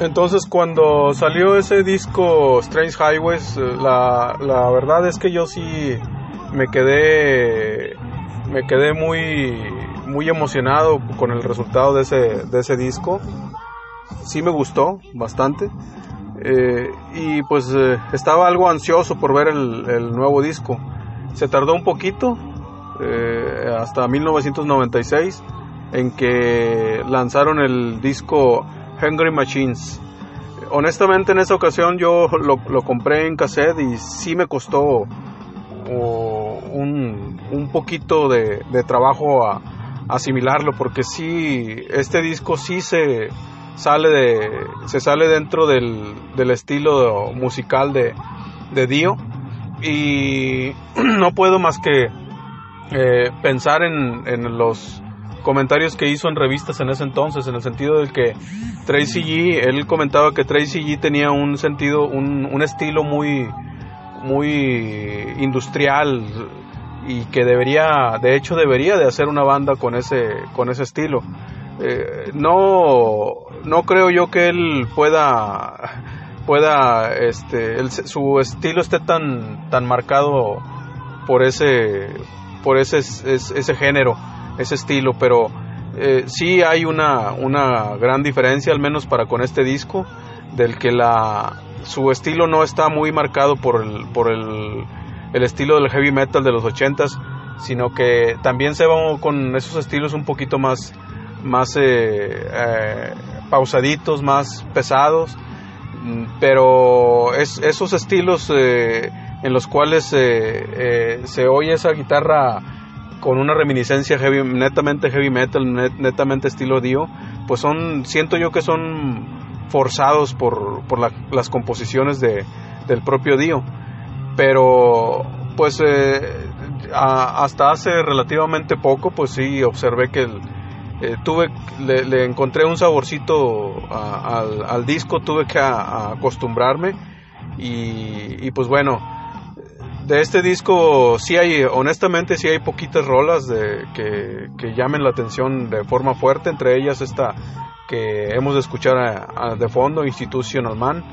[SPEAKER 1] Entonces cuando salió ese disco Strange Highways, eh, la, la verdad es que yo sí me quedé me quedé muy muy emocionado con el resultado de ese, de ese disco. Sí me gustó bastante. Eh, y pues eh, estaba algo ansioso por ver el, el, nuevo disco. Se tardó un poquito, hasta 1996, en que lanzaron el disco Hungry Machines. Honestamente en esa ocasión yo lo, compré en cassette y sí me costó un, un, poquito de, trabajo a, asimilarlo porque sí, este disco sí se sale, de, se sale dentro del, del estilo musical de, de Dio y no puedo más que eh, pensar en, en los comentarios que hizo en revistas en ese entonces, en el sentido de que Tracy G, él comentaba que Tracy G tenía un sentido, un, un estilo muy, muy industrial y que debería, de hecho debería de hacer una banda con ese, con ese estilo. Eh, no, no creo yo que él pueda, pueda, este, su estilo esté tan, tan marcado por ese, por ese, ese género ese estilo, pero eh, sí hay una, una gran diferencia, al menos para con este disco, del que la, su estilo no está muy marcado por el, por el, el estilo del heavy metal de los ochentas, sino que también se va con esos estilos un poquito más, más eh, eh, pausaditos, más pesados, pero es, esos estilos en los cuales se oye esa guitarra con una reminiscencia heavy, netamente heavy metal, netamente estilo Dio, pues son, siento yo que son forzados por, por las composiciones de, del propio Dio. Pero, pues, eh, hasta hace relativamente poco, pues sí, observé que eh, tuve, le, encontré un saborcito al, disco, tuve que acostumbrarme y pues bueno, de este disco sí hay, honestamente sí hay poquitas rolas de, que, llamen la atención de forma fuerte, entre ellas esta que hemos de escuchar de fondo, Institutional Man,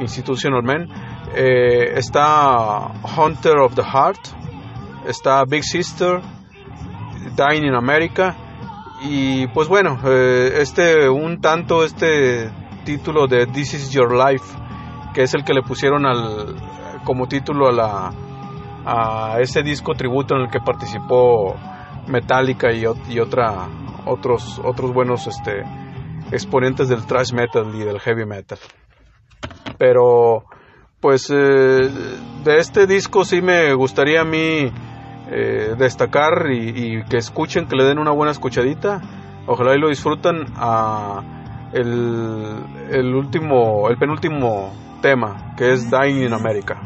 [SPEAKER 1] Institutional Man, eh, está Hunter of the Heart, está Big Sister, Dying in America, y pues bueno, eh, este un tanto este título de This is Your Life, que es el que le pusieron al, como título a, la, a ese disco tributo en el que participó Metallica y, y otra, otros, otros buenos este, exponentes del thrash metal y del heavy metal. Pero, pues, eh, de este disco sí me gustaría a mí eh, destacar y, que escuchen, que le den una buena escuchadita. Ojalá y lo disfrutan a el, el último, el penúltimo tema, que es Dying in America.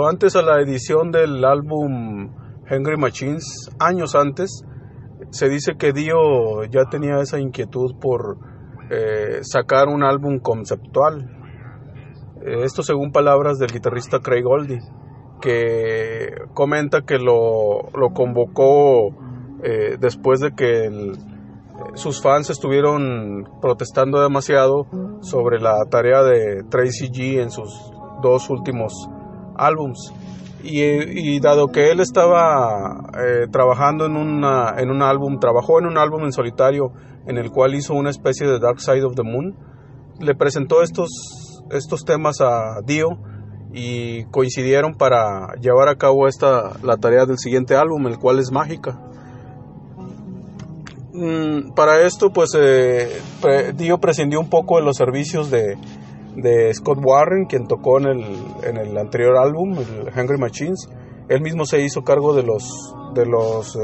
[SPEAKER 1] Antes a la edición del álbum Hungry Machines, años antes, se dice que Dio ya tenía esa inquietud por eh, sacar un álbum conceptual. Eh, esto según palabras del guitarrista Craig Goldie, que comenta que lo, lo convocó eh, después de que sus fans estuvieron protestando demasiado sobre la tarea de Tracy G en sus dos últimos álbums. Y, dado que él estaba eh, trabajando en, una, en un álbum, trabajó en un álbum en solitario en el cual hizo una especie de Dark Side of the Moon, le presentó estos, estos temas a Dio y coincidieron para llevar a cabo esta, la tarea del siguiente álbum, el cual es Mágica. Mm, para esto, pues eh, Dio prescindió un poco de los servicios de, de Scott Warren, quien tocó en el, en el anterior álbum, el Hungry Machines. Él mismo se hizo cargo de los, de los eh,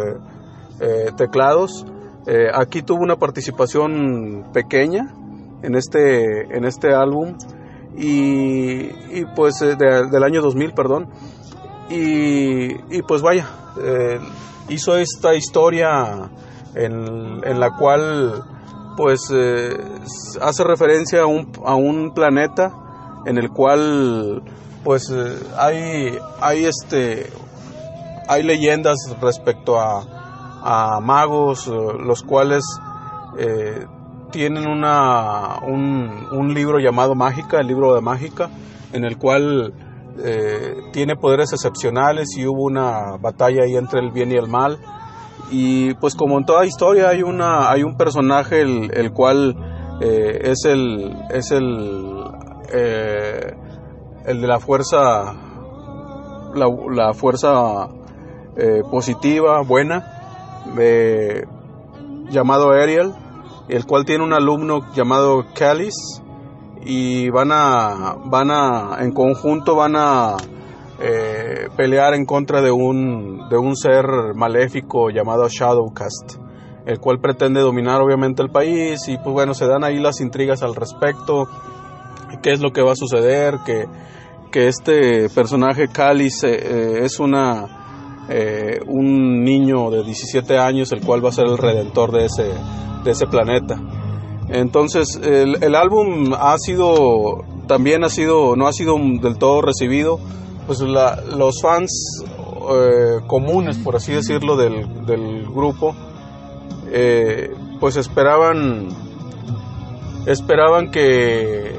[SPEAKER 1] eh, teclados. Eh, aquí tuvo una participación pequeña en este, en este álbum y, y pues del año 2000, perdón. Y, y pues vaya, hizo esta historia en, en la cual pues eh, hace referencia a un, a un, planeta en el cual pues eh, hay, hay, este, hay leyendas respecto a, a magos, eh, los cuales tienen una, un, un, libro llamado Mágica, el libro de Mágica, en el cual tiene poderes excepcionales y hubo una batalla ahí entre el bien y el mal y pues como en toda historia hay una hay un personaje el, cual eh, es el es el eh, el de la fuerza la, fuerza eh, positiva buena llamado Ariel el cual tiene un alumno llamado Calis y van a van a en conjunto van a eh, pelear en contra de un, de un ser maléfico llamado Shadowcast, el cual pretende dominar obviamente el país. Y pues bueno, se dan ahí las intrigas al respecto, qué es lo que va a suceder, que, que este personaje Cáliz eh, es una, eh, un niño de 17 años el cual va a ser el redentor de ese, de ese planeta. Entonces el, el álbum ha sido, también ha sido, no ha sido del todo recibido, pues los fans eh, comunes, por así decirlo, del, grupo, eh, pues esperaban, esperaban que,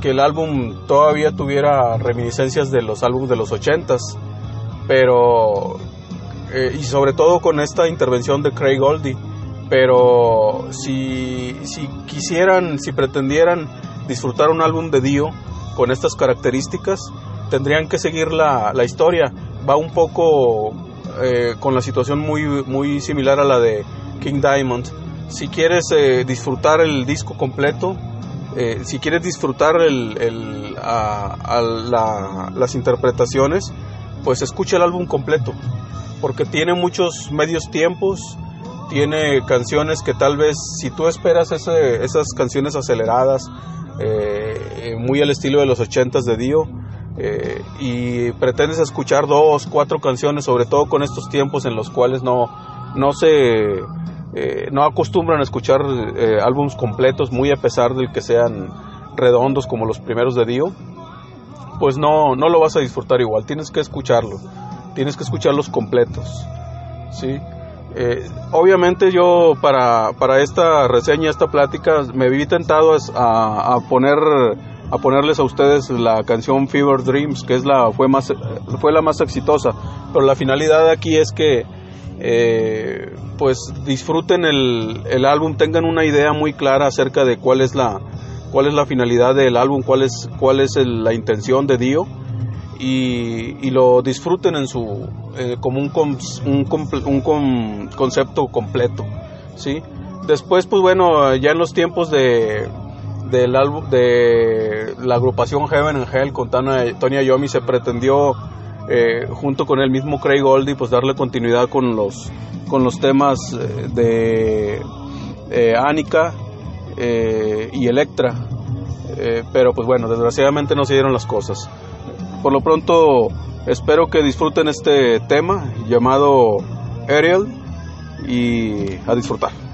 [SPEAKER 1] que, el álbum todavía tuviera reminiscencias de los álbumes de los ochentas, pero, eh, y sobre todo con esta intervención de Craig Goldie, pero si, si quisieran, si pretendieran disfrutar un álbum de Dio con estas características, tendrían que seguir la, la historia. Va un poco eh, con la situación muy, muy similar a la de King Diamond. Si quieres eh, disfrutar el disco completo, eh, si quieres disfrutar el, las interpretaciones, pues escucha el álbum completo, porque tiene muchos medios tiempos, tiene canciones que tal vez si tú esperas ese, esas canciones aceleradas, muy al estilo de los ochentas de Dio, eh, y pretendes escuchar dos, cuatro canciones, sobre todo con estos tiempos en los cuales no, no se eh, no acostumbran a escuchar eh, álbums completos, muy a pesar de que sean redondos como los primeros de Dio, pues no, no lo vas a disfrutar igual, tienes que escucharlo, tienes que escucharlos completos, ¿sí? obviamente yo para, para esta reseña, esta plática, me vi tentado a poner a ponerles a ustedes la canción Fever Dreams, que es la, fue, más, fue la más exitosa. Pero la finalidad aquí es que eh, pues disfruten el, el, álbum, tengan una idea muy clara acerca de cuál es la, cuál es la finalidad del álbum, cuál es, cuál es la intención de Dio. Y, y, lo disfruten en su eh, como un, un, un concepto completo sí después pues bueno ya en los tiempos de del álbum de la agrupación Heaven and Hell con Tony Iommi se pretendió eh, junto con el mismo Craig Goldie pues darle continuidad con los con los temas eh, de eh, Annika y Electra pero pues bueno desgraciadamente no se dieron las cosas
[SPEAKER 2] Por lo pronto espero que disfruten este tema llamado Ariel y a disfrutar.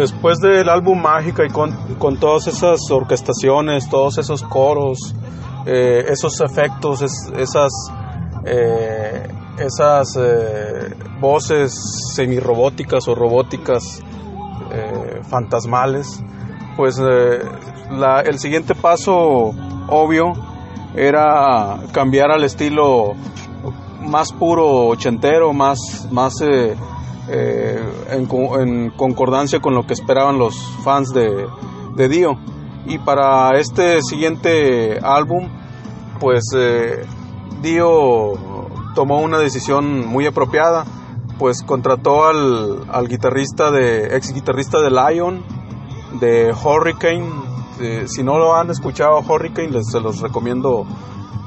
[SPEAKER 1] Después del álbum Mágica y con, con todas esas orquestaciones, todos esos coros, eh, esos efectos, esas, eh, esas eh, voces semirrobóticas o robóticas fantasmales, pues el siguiente paso obvio era cambiar al estilo más puro ochentero, más, más en, concordancia con lo que esperaban los fans de, Dio. Y para este siguiente álbum, pues eh, Dio tomó una decisión muy apropiada, pues contrató al, guitarrista de, ex guitarrista de Lion, de Hurricane. si no lo han escuchado Hurricane, les se los recomiendo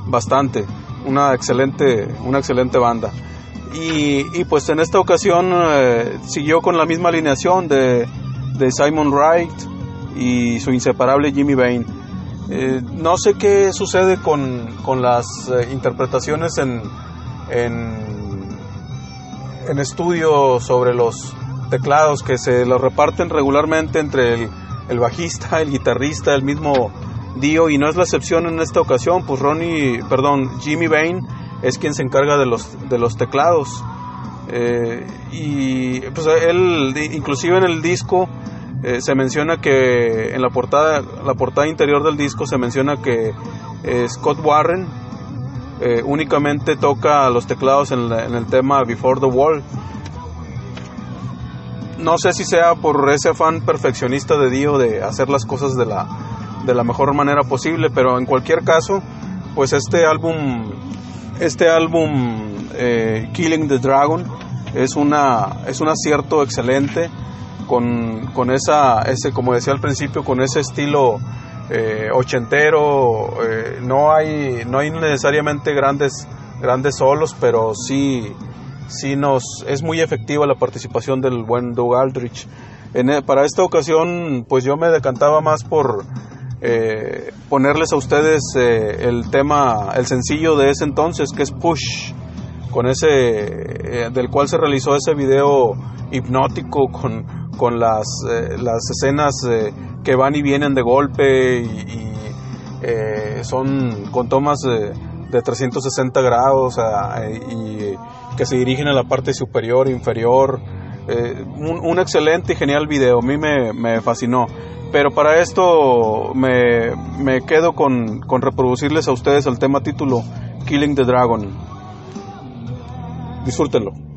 [SPEAKER 1] bastante. Una excelente, una excelente banda. Y, pues en esta ocasión eh, siguió con la misma alineación de, de Simon Wright, y su inseparable Jimmy Bain. Eh, no sé qué sucede con, con las eh, interpretaciones en, en, en estudio sobre los teclados que se los reparten regularmente entre el, el, bajista, el guitarrista, el mismo Dio y no es la excepción en esta ocasión, pues Ronnie, perdón, Jimmy Bain es quien se encarga de los, de los teclados. Eh, y pues él, inclusive en el disco, eh, se menciona que en la portada, la portada interior del disco se menciona que eh, Scott Warren únicamente toca los teclados en, el tema Before the Wall. No sé si sea por ese afán perfeccionista de Dio de hacer las cosas de la, de la mejor manera posible, pero en cualquier caso, pues este álbum, este álbum Killing the Dragon es una es un acierto excelente con, con esa, ese, como decía al principio, con ese estilo eh, ochentero. Eh, no, hay, no hay necesariamente grandes, grandes solos, pero sí, sí nos, es muy efectiva la participación del buen Doug Aldrich. E, para esta ocasión, pues yo me decantaba más por eh, ponerles a ustedes el tema, el sencillo de ese entonces, que es Push, con ese, del cual se realizó ese video hipnótico con con las, eh, las escenas eh, que van y vienen de golpe y, eh, son con tomas de 360 grados y que se dirigen a la parte superior e inferior. Un, excelente y genial video, a mí me, me fascinó. Pero para esto me, me quedo con, con reproducirles a ustedes el tema título Killing the Dragon. Disfrútenlo.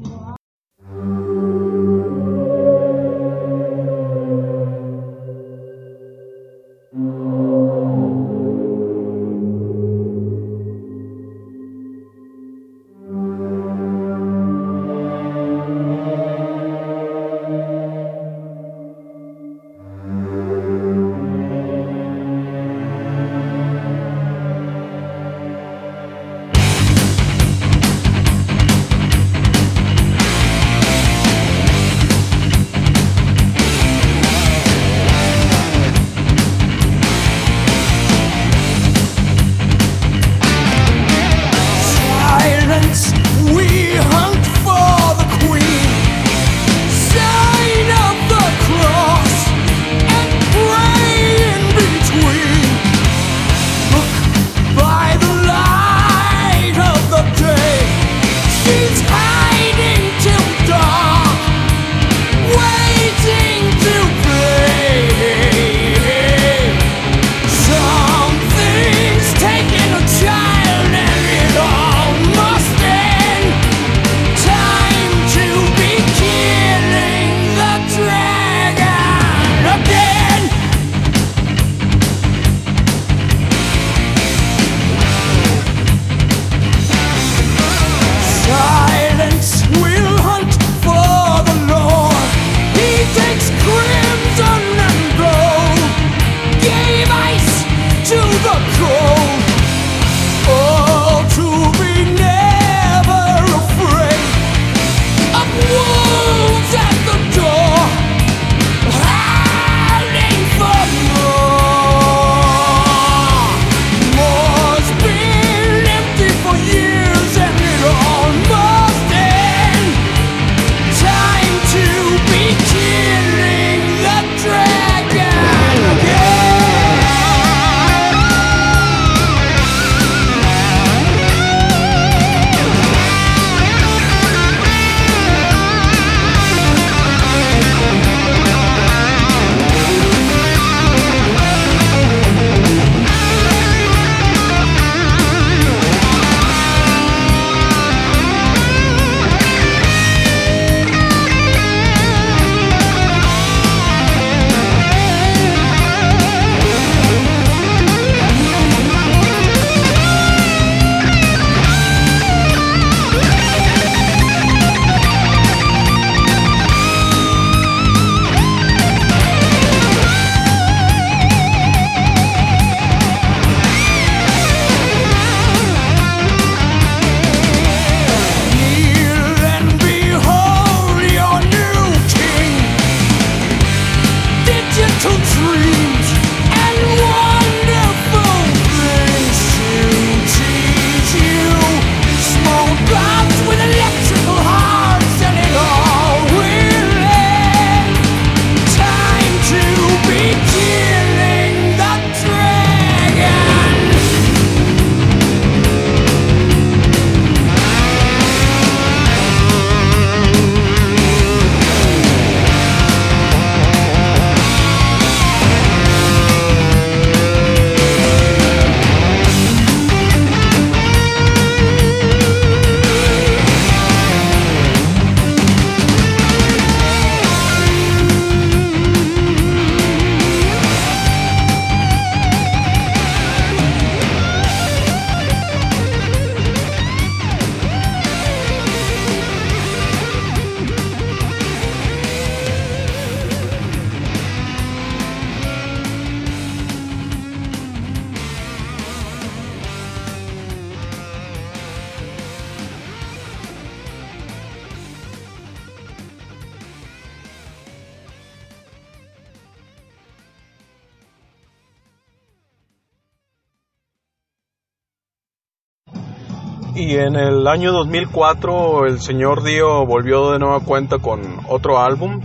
[SPEAKER 1] Y en el año 2004 el señor Dio volvió de nueva cuenta con otro álbum,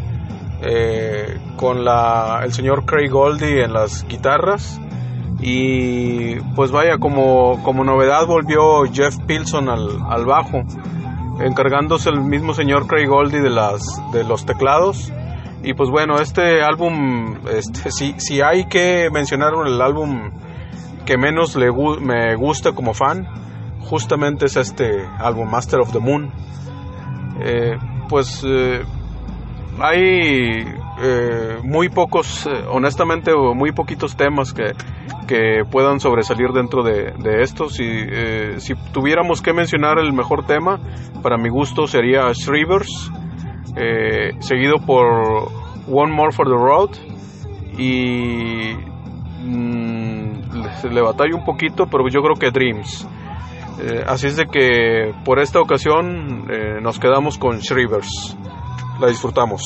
[SPEAKER 1] eh, con la, el señor Craig Goldie en las guitarras. Y pues vaya, como, como novedad volvió Jeff Pilson al, al bajo, encargándose el mismo señor Craig Goldie de, las, de los teclados. Y pues bueno, este álbum, este, si, si hay que mencionar el álbum que menos le, me gusta como fan, justamente es este álbum Master of the Moon. Eh, pues eh, hay eh, muy pocos, honestamente, muy poquitos temas que, que puedan sobresalir dentro de. Y si tuviéramos que mencionar el mejor tema, para mi gusto sería Shrivers, seguido por One More for the Road. Y mm, le batalla un poquito, pero yo creo que Dreams. Eh, así es de que por esta ocasión eh, nos quedamos con Shrivers. La disfrutamos.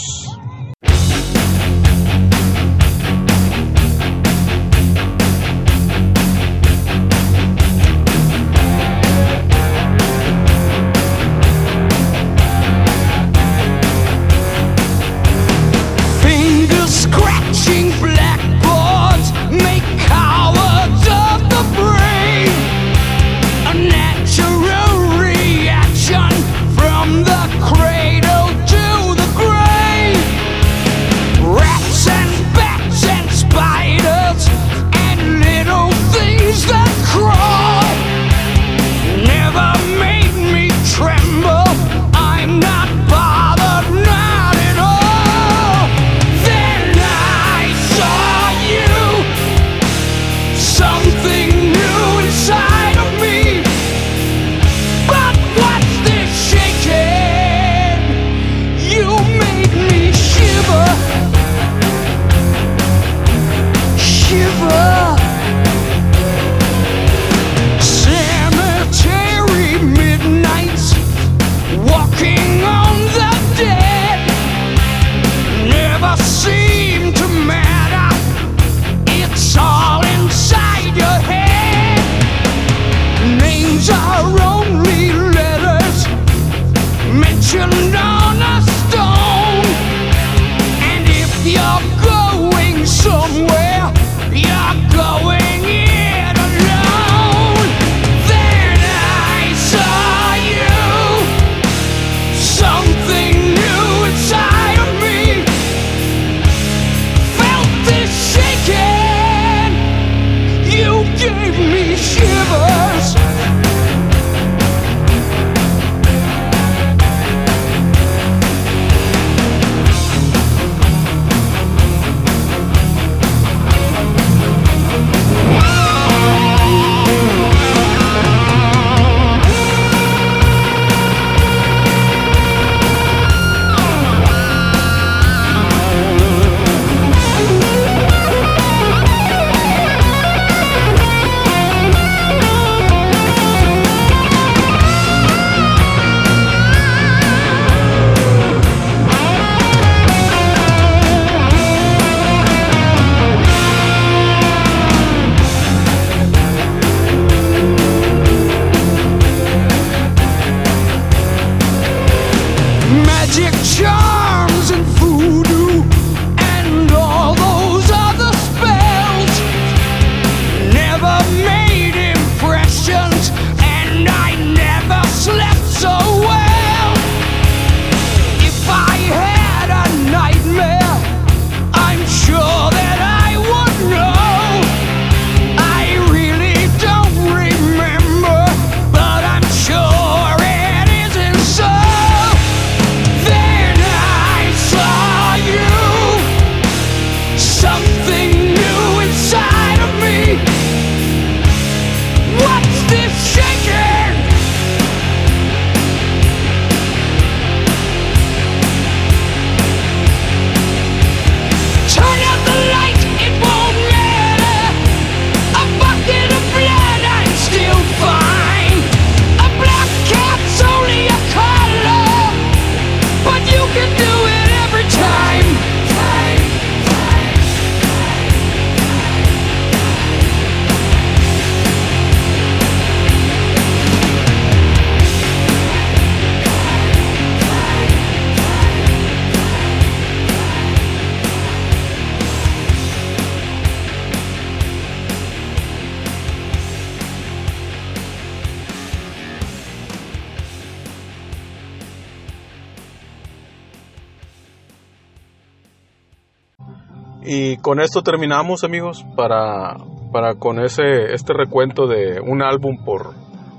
[SPEAKER 2] Con esto terminamos, amigos, para, para con ese, este recuento de un álbum por,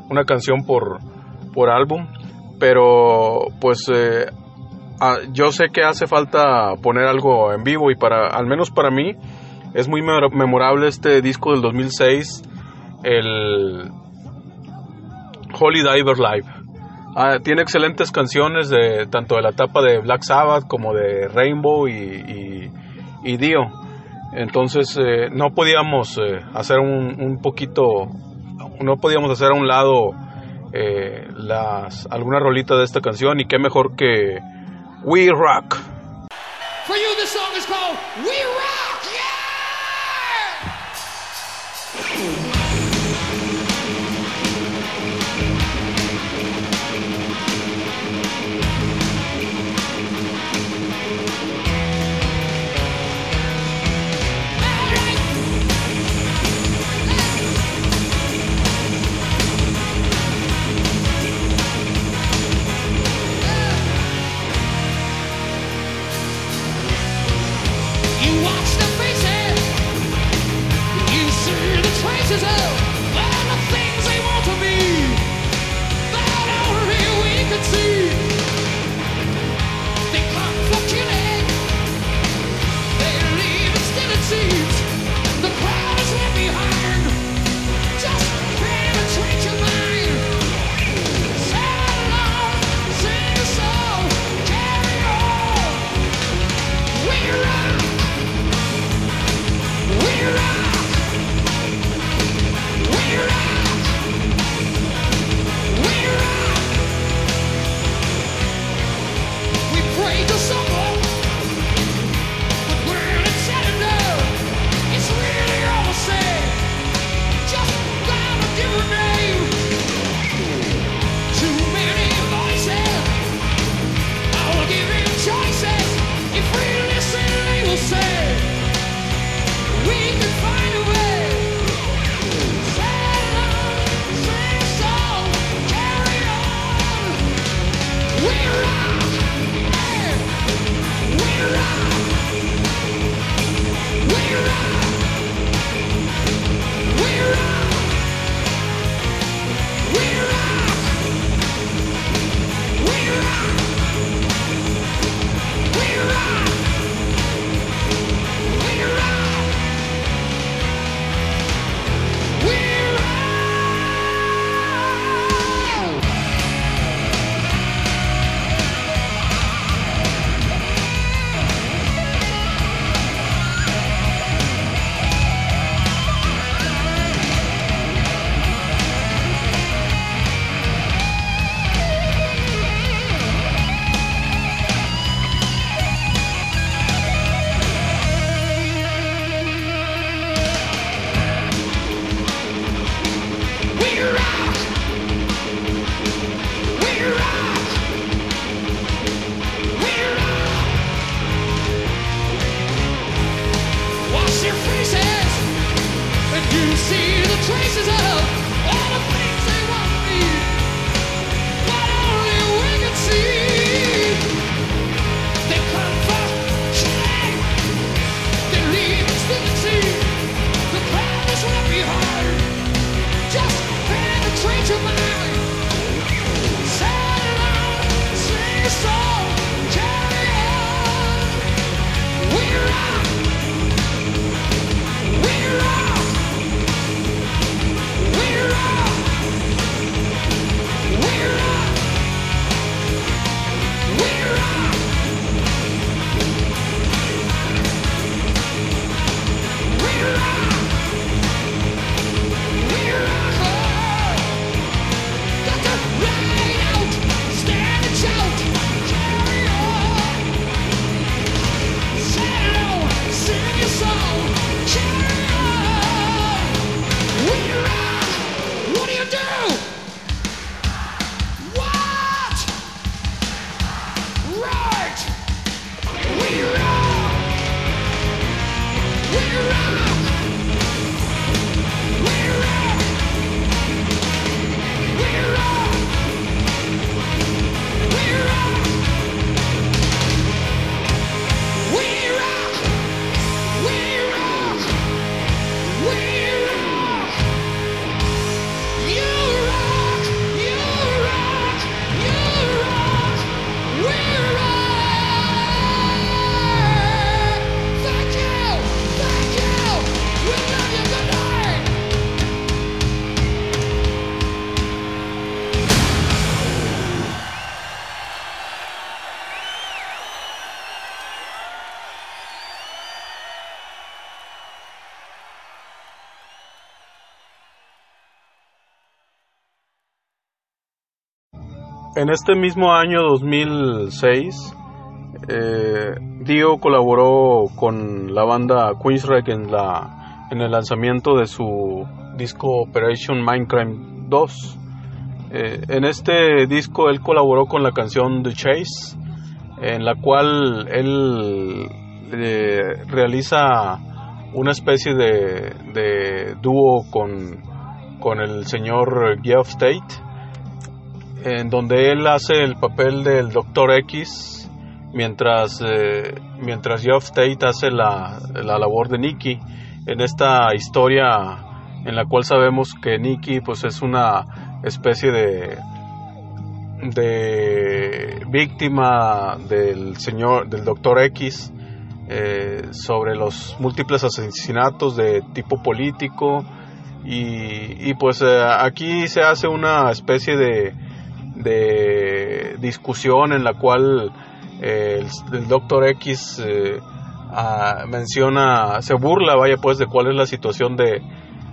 [SPEAKER 2] una canción por, por álbum. Pero, pues, eh, ah, yo sé que hace falta poner algo en vivo y para, al menos para mí, es muy memorable este disco del 2006, el Holy Diver Live. Ah, tiene excelentes canciones de tanto de la etapa de Black Sabbath como de Rainbow y, y, Dio. Entonces eh, no podíamos eh, hacer un, un, poquito, no podíamos hacer a un lado eh, las algunas rolitas de esta canción y qué mejor que We Rock. For you, song is called We Rock. En este mismo año 2006, eh, Dio colaboró con la banda Queensrÿche en, la, en el lanzamiento de su disco Operation Mindcrime 2. Eh, en este disco él colaboró con la canción The Chase, en la cual él eh, realiza una especie de, dúo con, con, el señor Geoff State, en donde él hace el papel del Doctor X, mientras, eh, mientras Geoff State hace la, la labor de Nicky en esta historia en la cual sabemos que Nicky pues es una especie de de víctima del señor del doctor X eh, sobre los múltiples asesinatos de tipo político y, pues eh, aquí se hace una especie de, de discusión en la cual eh, el, doctor X ah, menciona, se burla, vaya pues, de cuál es la situación de,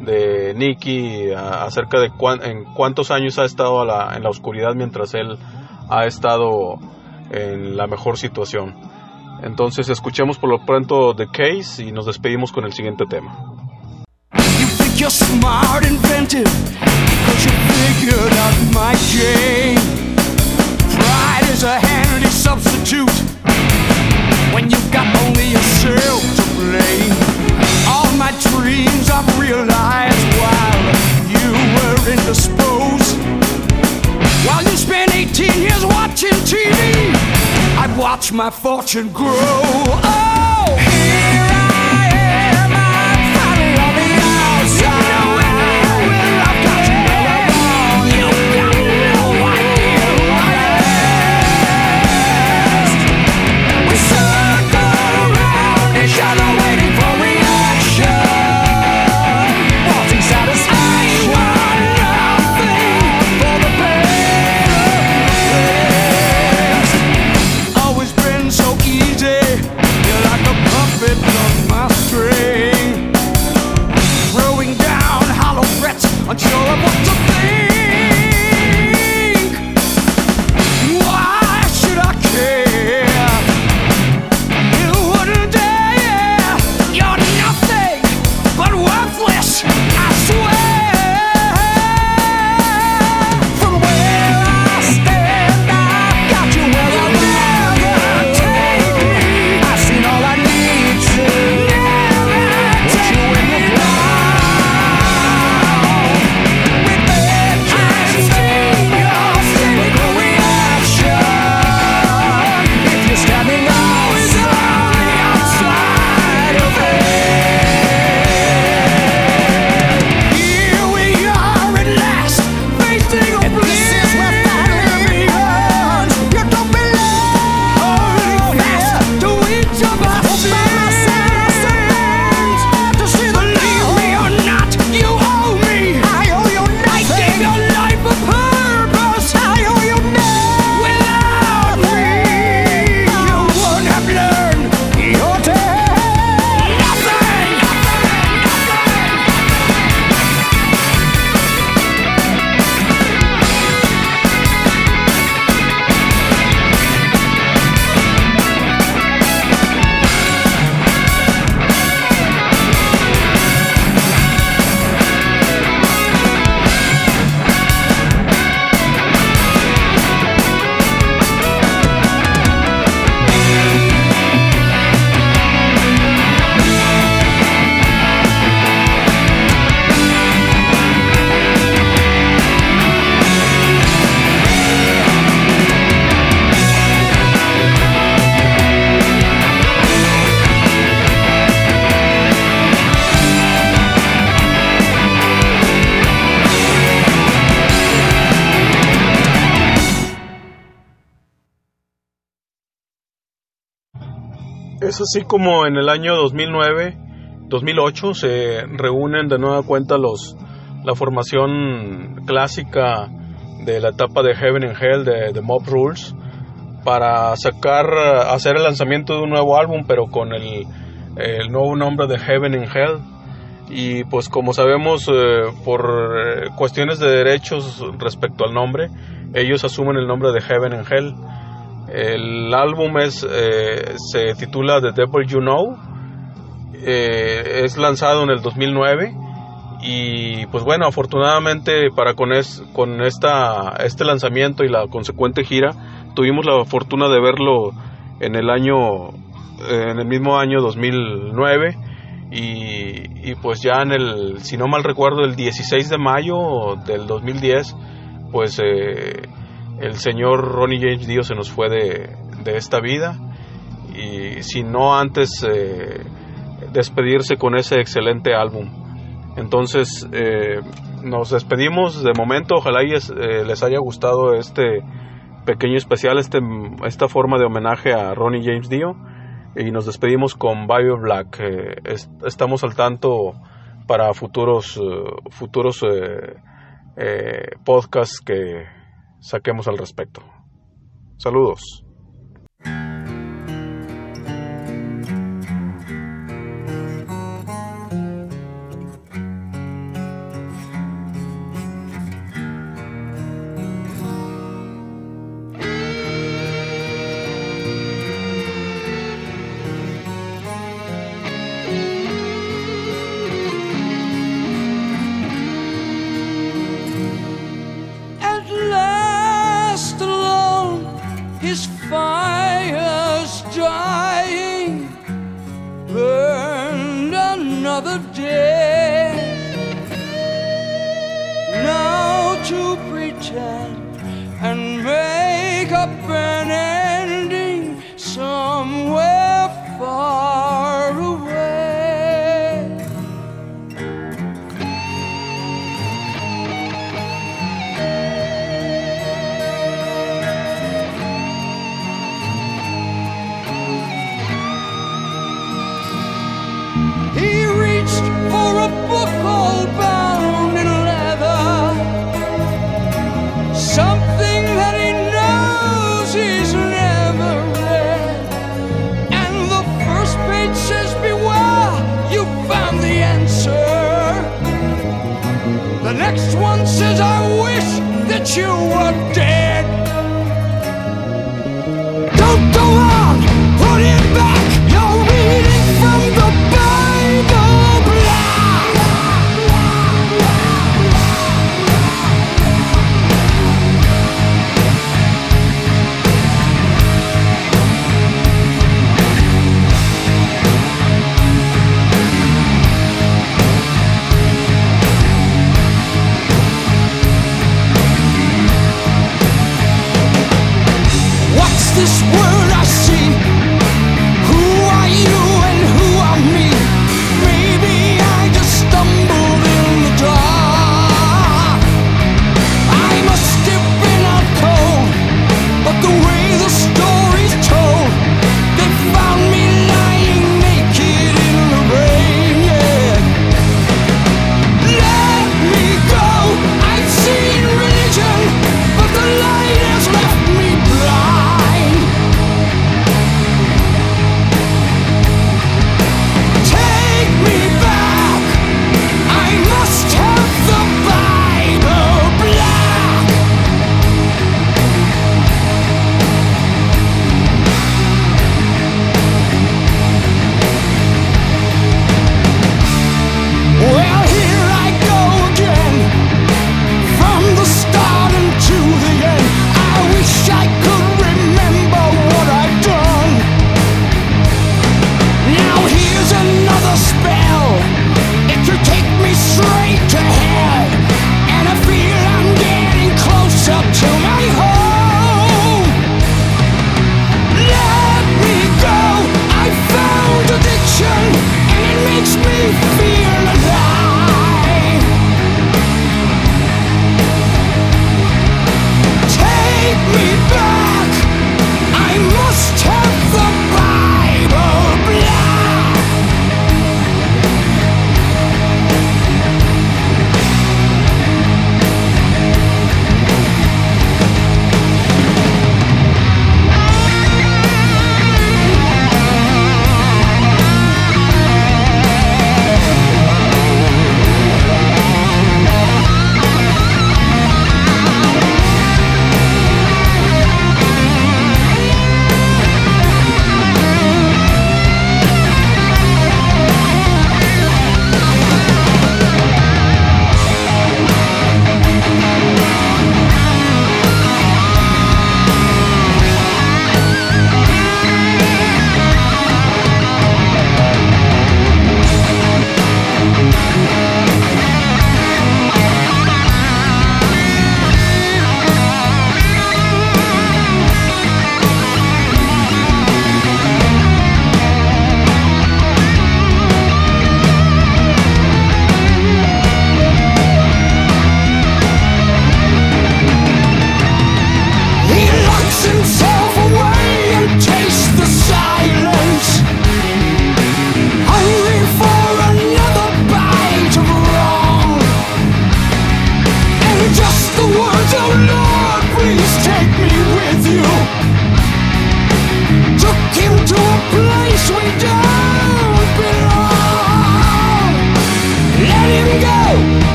[SPEAKER 2] de Nicky acerca de en cuántos años ha estado en la oscuridad mientras él ha estado en la mejor situación. Entonces escuchemos por lo pronto The Case y nos despedimos con el siguiente tema. You figured out my game. Pride is a handy substitute when you've got only yourself to blame. All my dreams I've realized while you were indisposed. While you spent 18 years watching TV. I'd watch my fortune grow. Oh, así como en el año 2009, 2008 se reúnen de nueva cuenta los la formación clásica de la etapa de Heaven and Hell de, de Mob Rules para sacar hacer el lanzamiento de un nuevo álbum pero con el, el nuevo nombre de Heaven and Hell y pues como sabemos eh, por eh, cuestiones de derechos respecto al nombre ellos asumen el nombre de Heaven and Hell. El álbum es, eh, se titula The Devil You Know, eh, es lanzado en el 2009 y pues bueno, afortunadamente para con, con esta, este lanzamiento y la consecuente gira, tuvimos la fortuna de verlo en el año, en el mismo año 2009 y, y, pues ya en el, si no mal recuerdo, el 16 de mayo del 2010, pues eh, el señor Ronnie James Dio se nos fue de, de esta vida y si no antes eh, despedirse con ese excelente álbum. Entonces, eh, nos despedimos de momento. Ojalá y eh, les haya gustado este pequeño especial, este, esta forma de homenaje a Ronnie James Dio. Y nos despedimos con Bio Black. Estamos al tanto para futuros, futuros podcasts que saquemos al respecto. Saludos.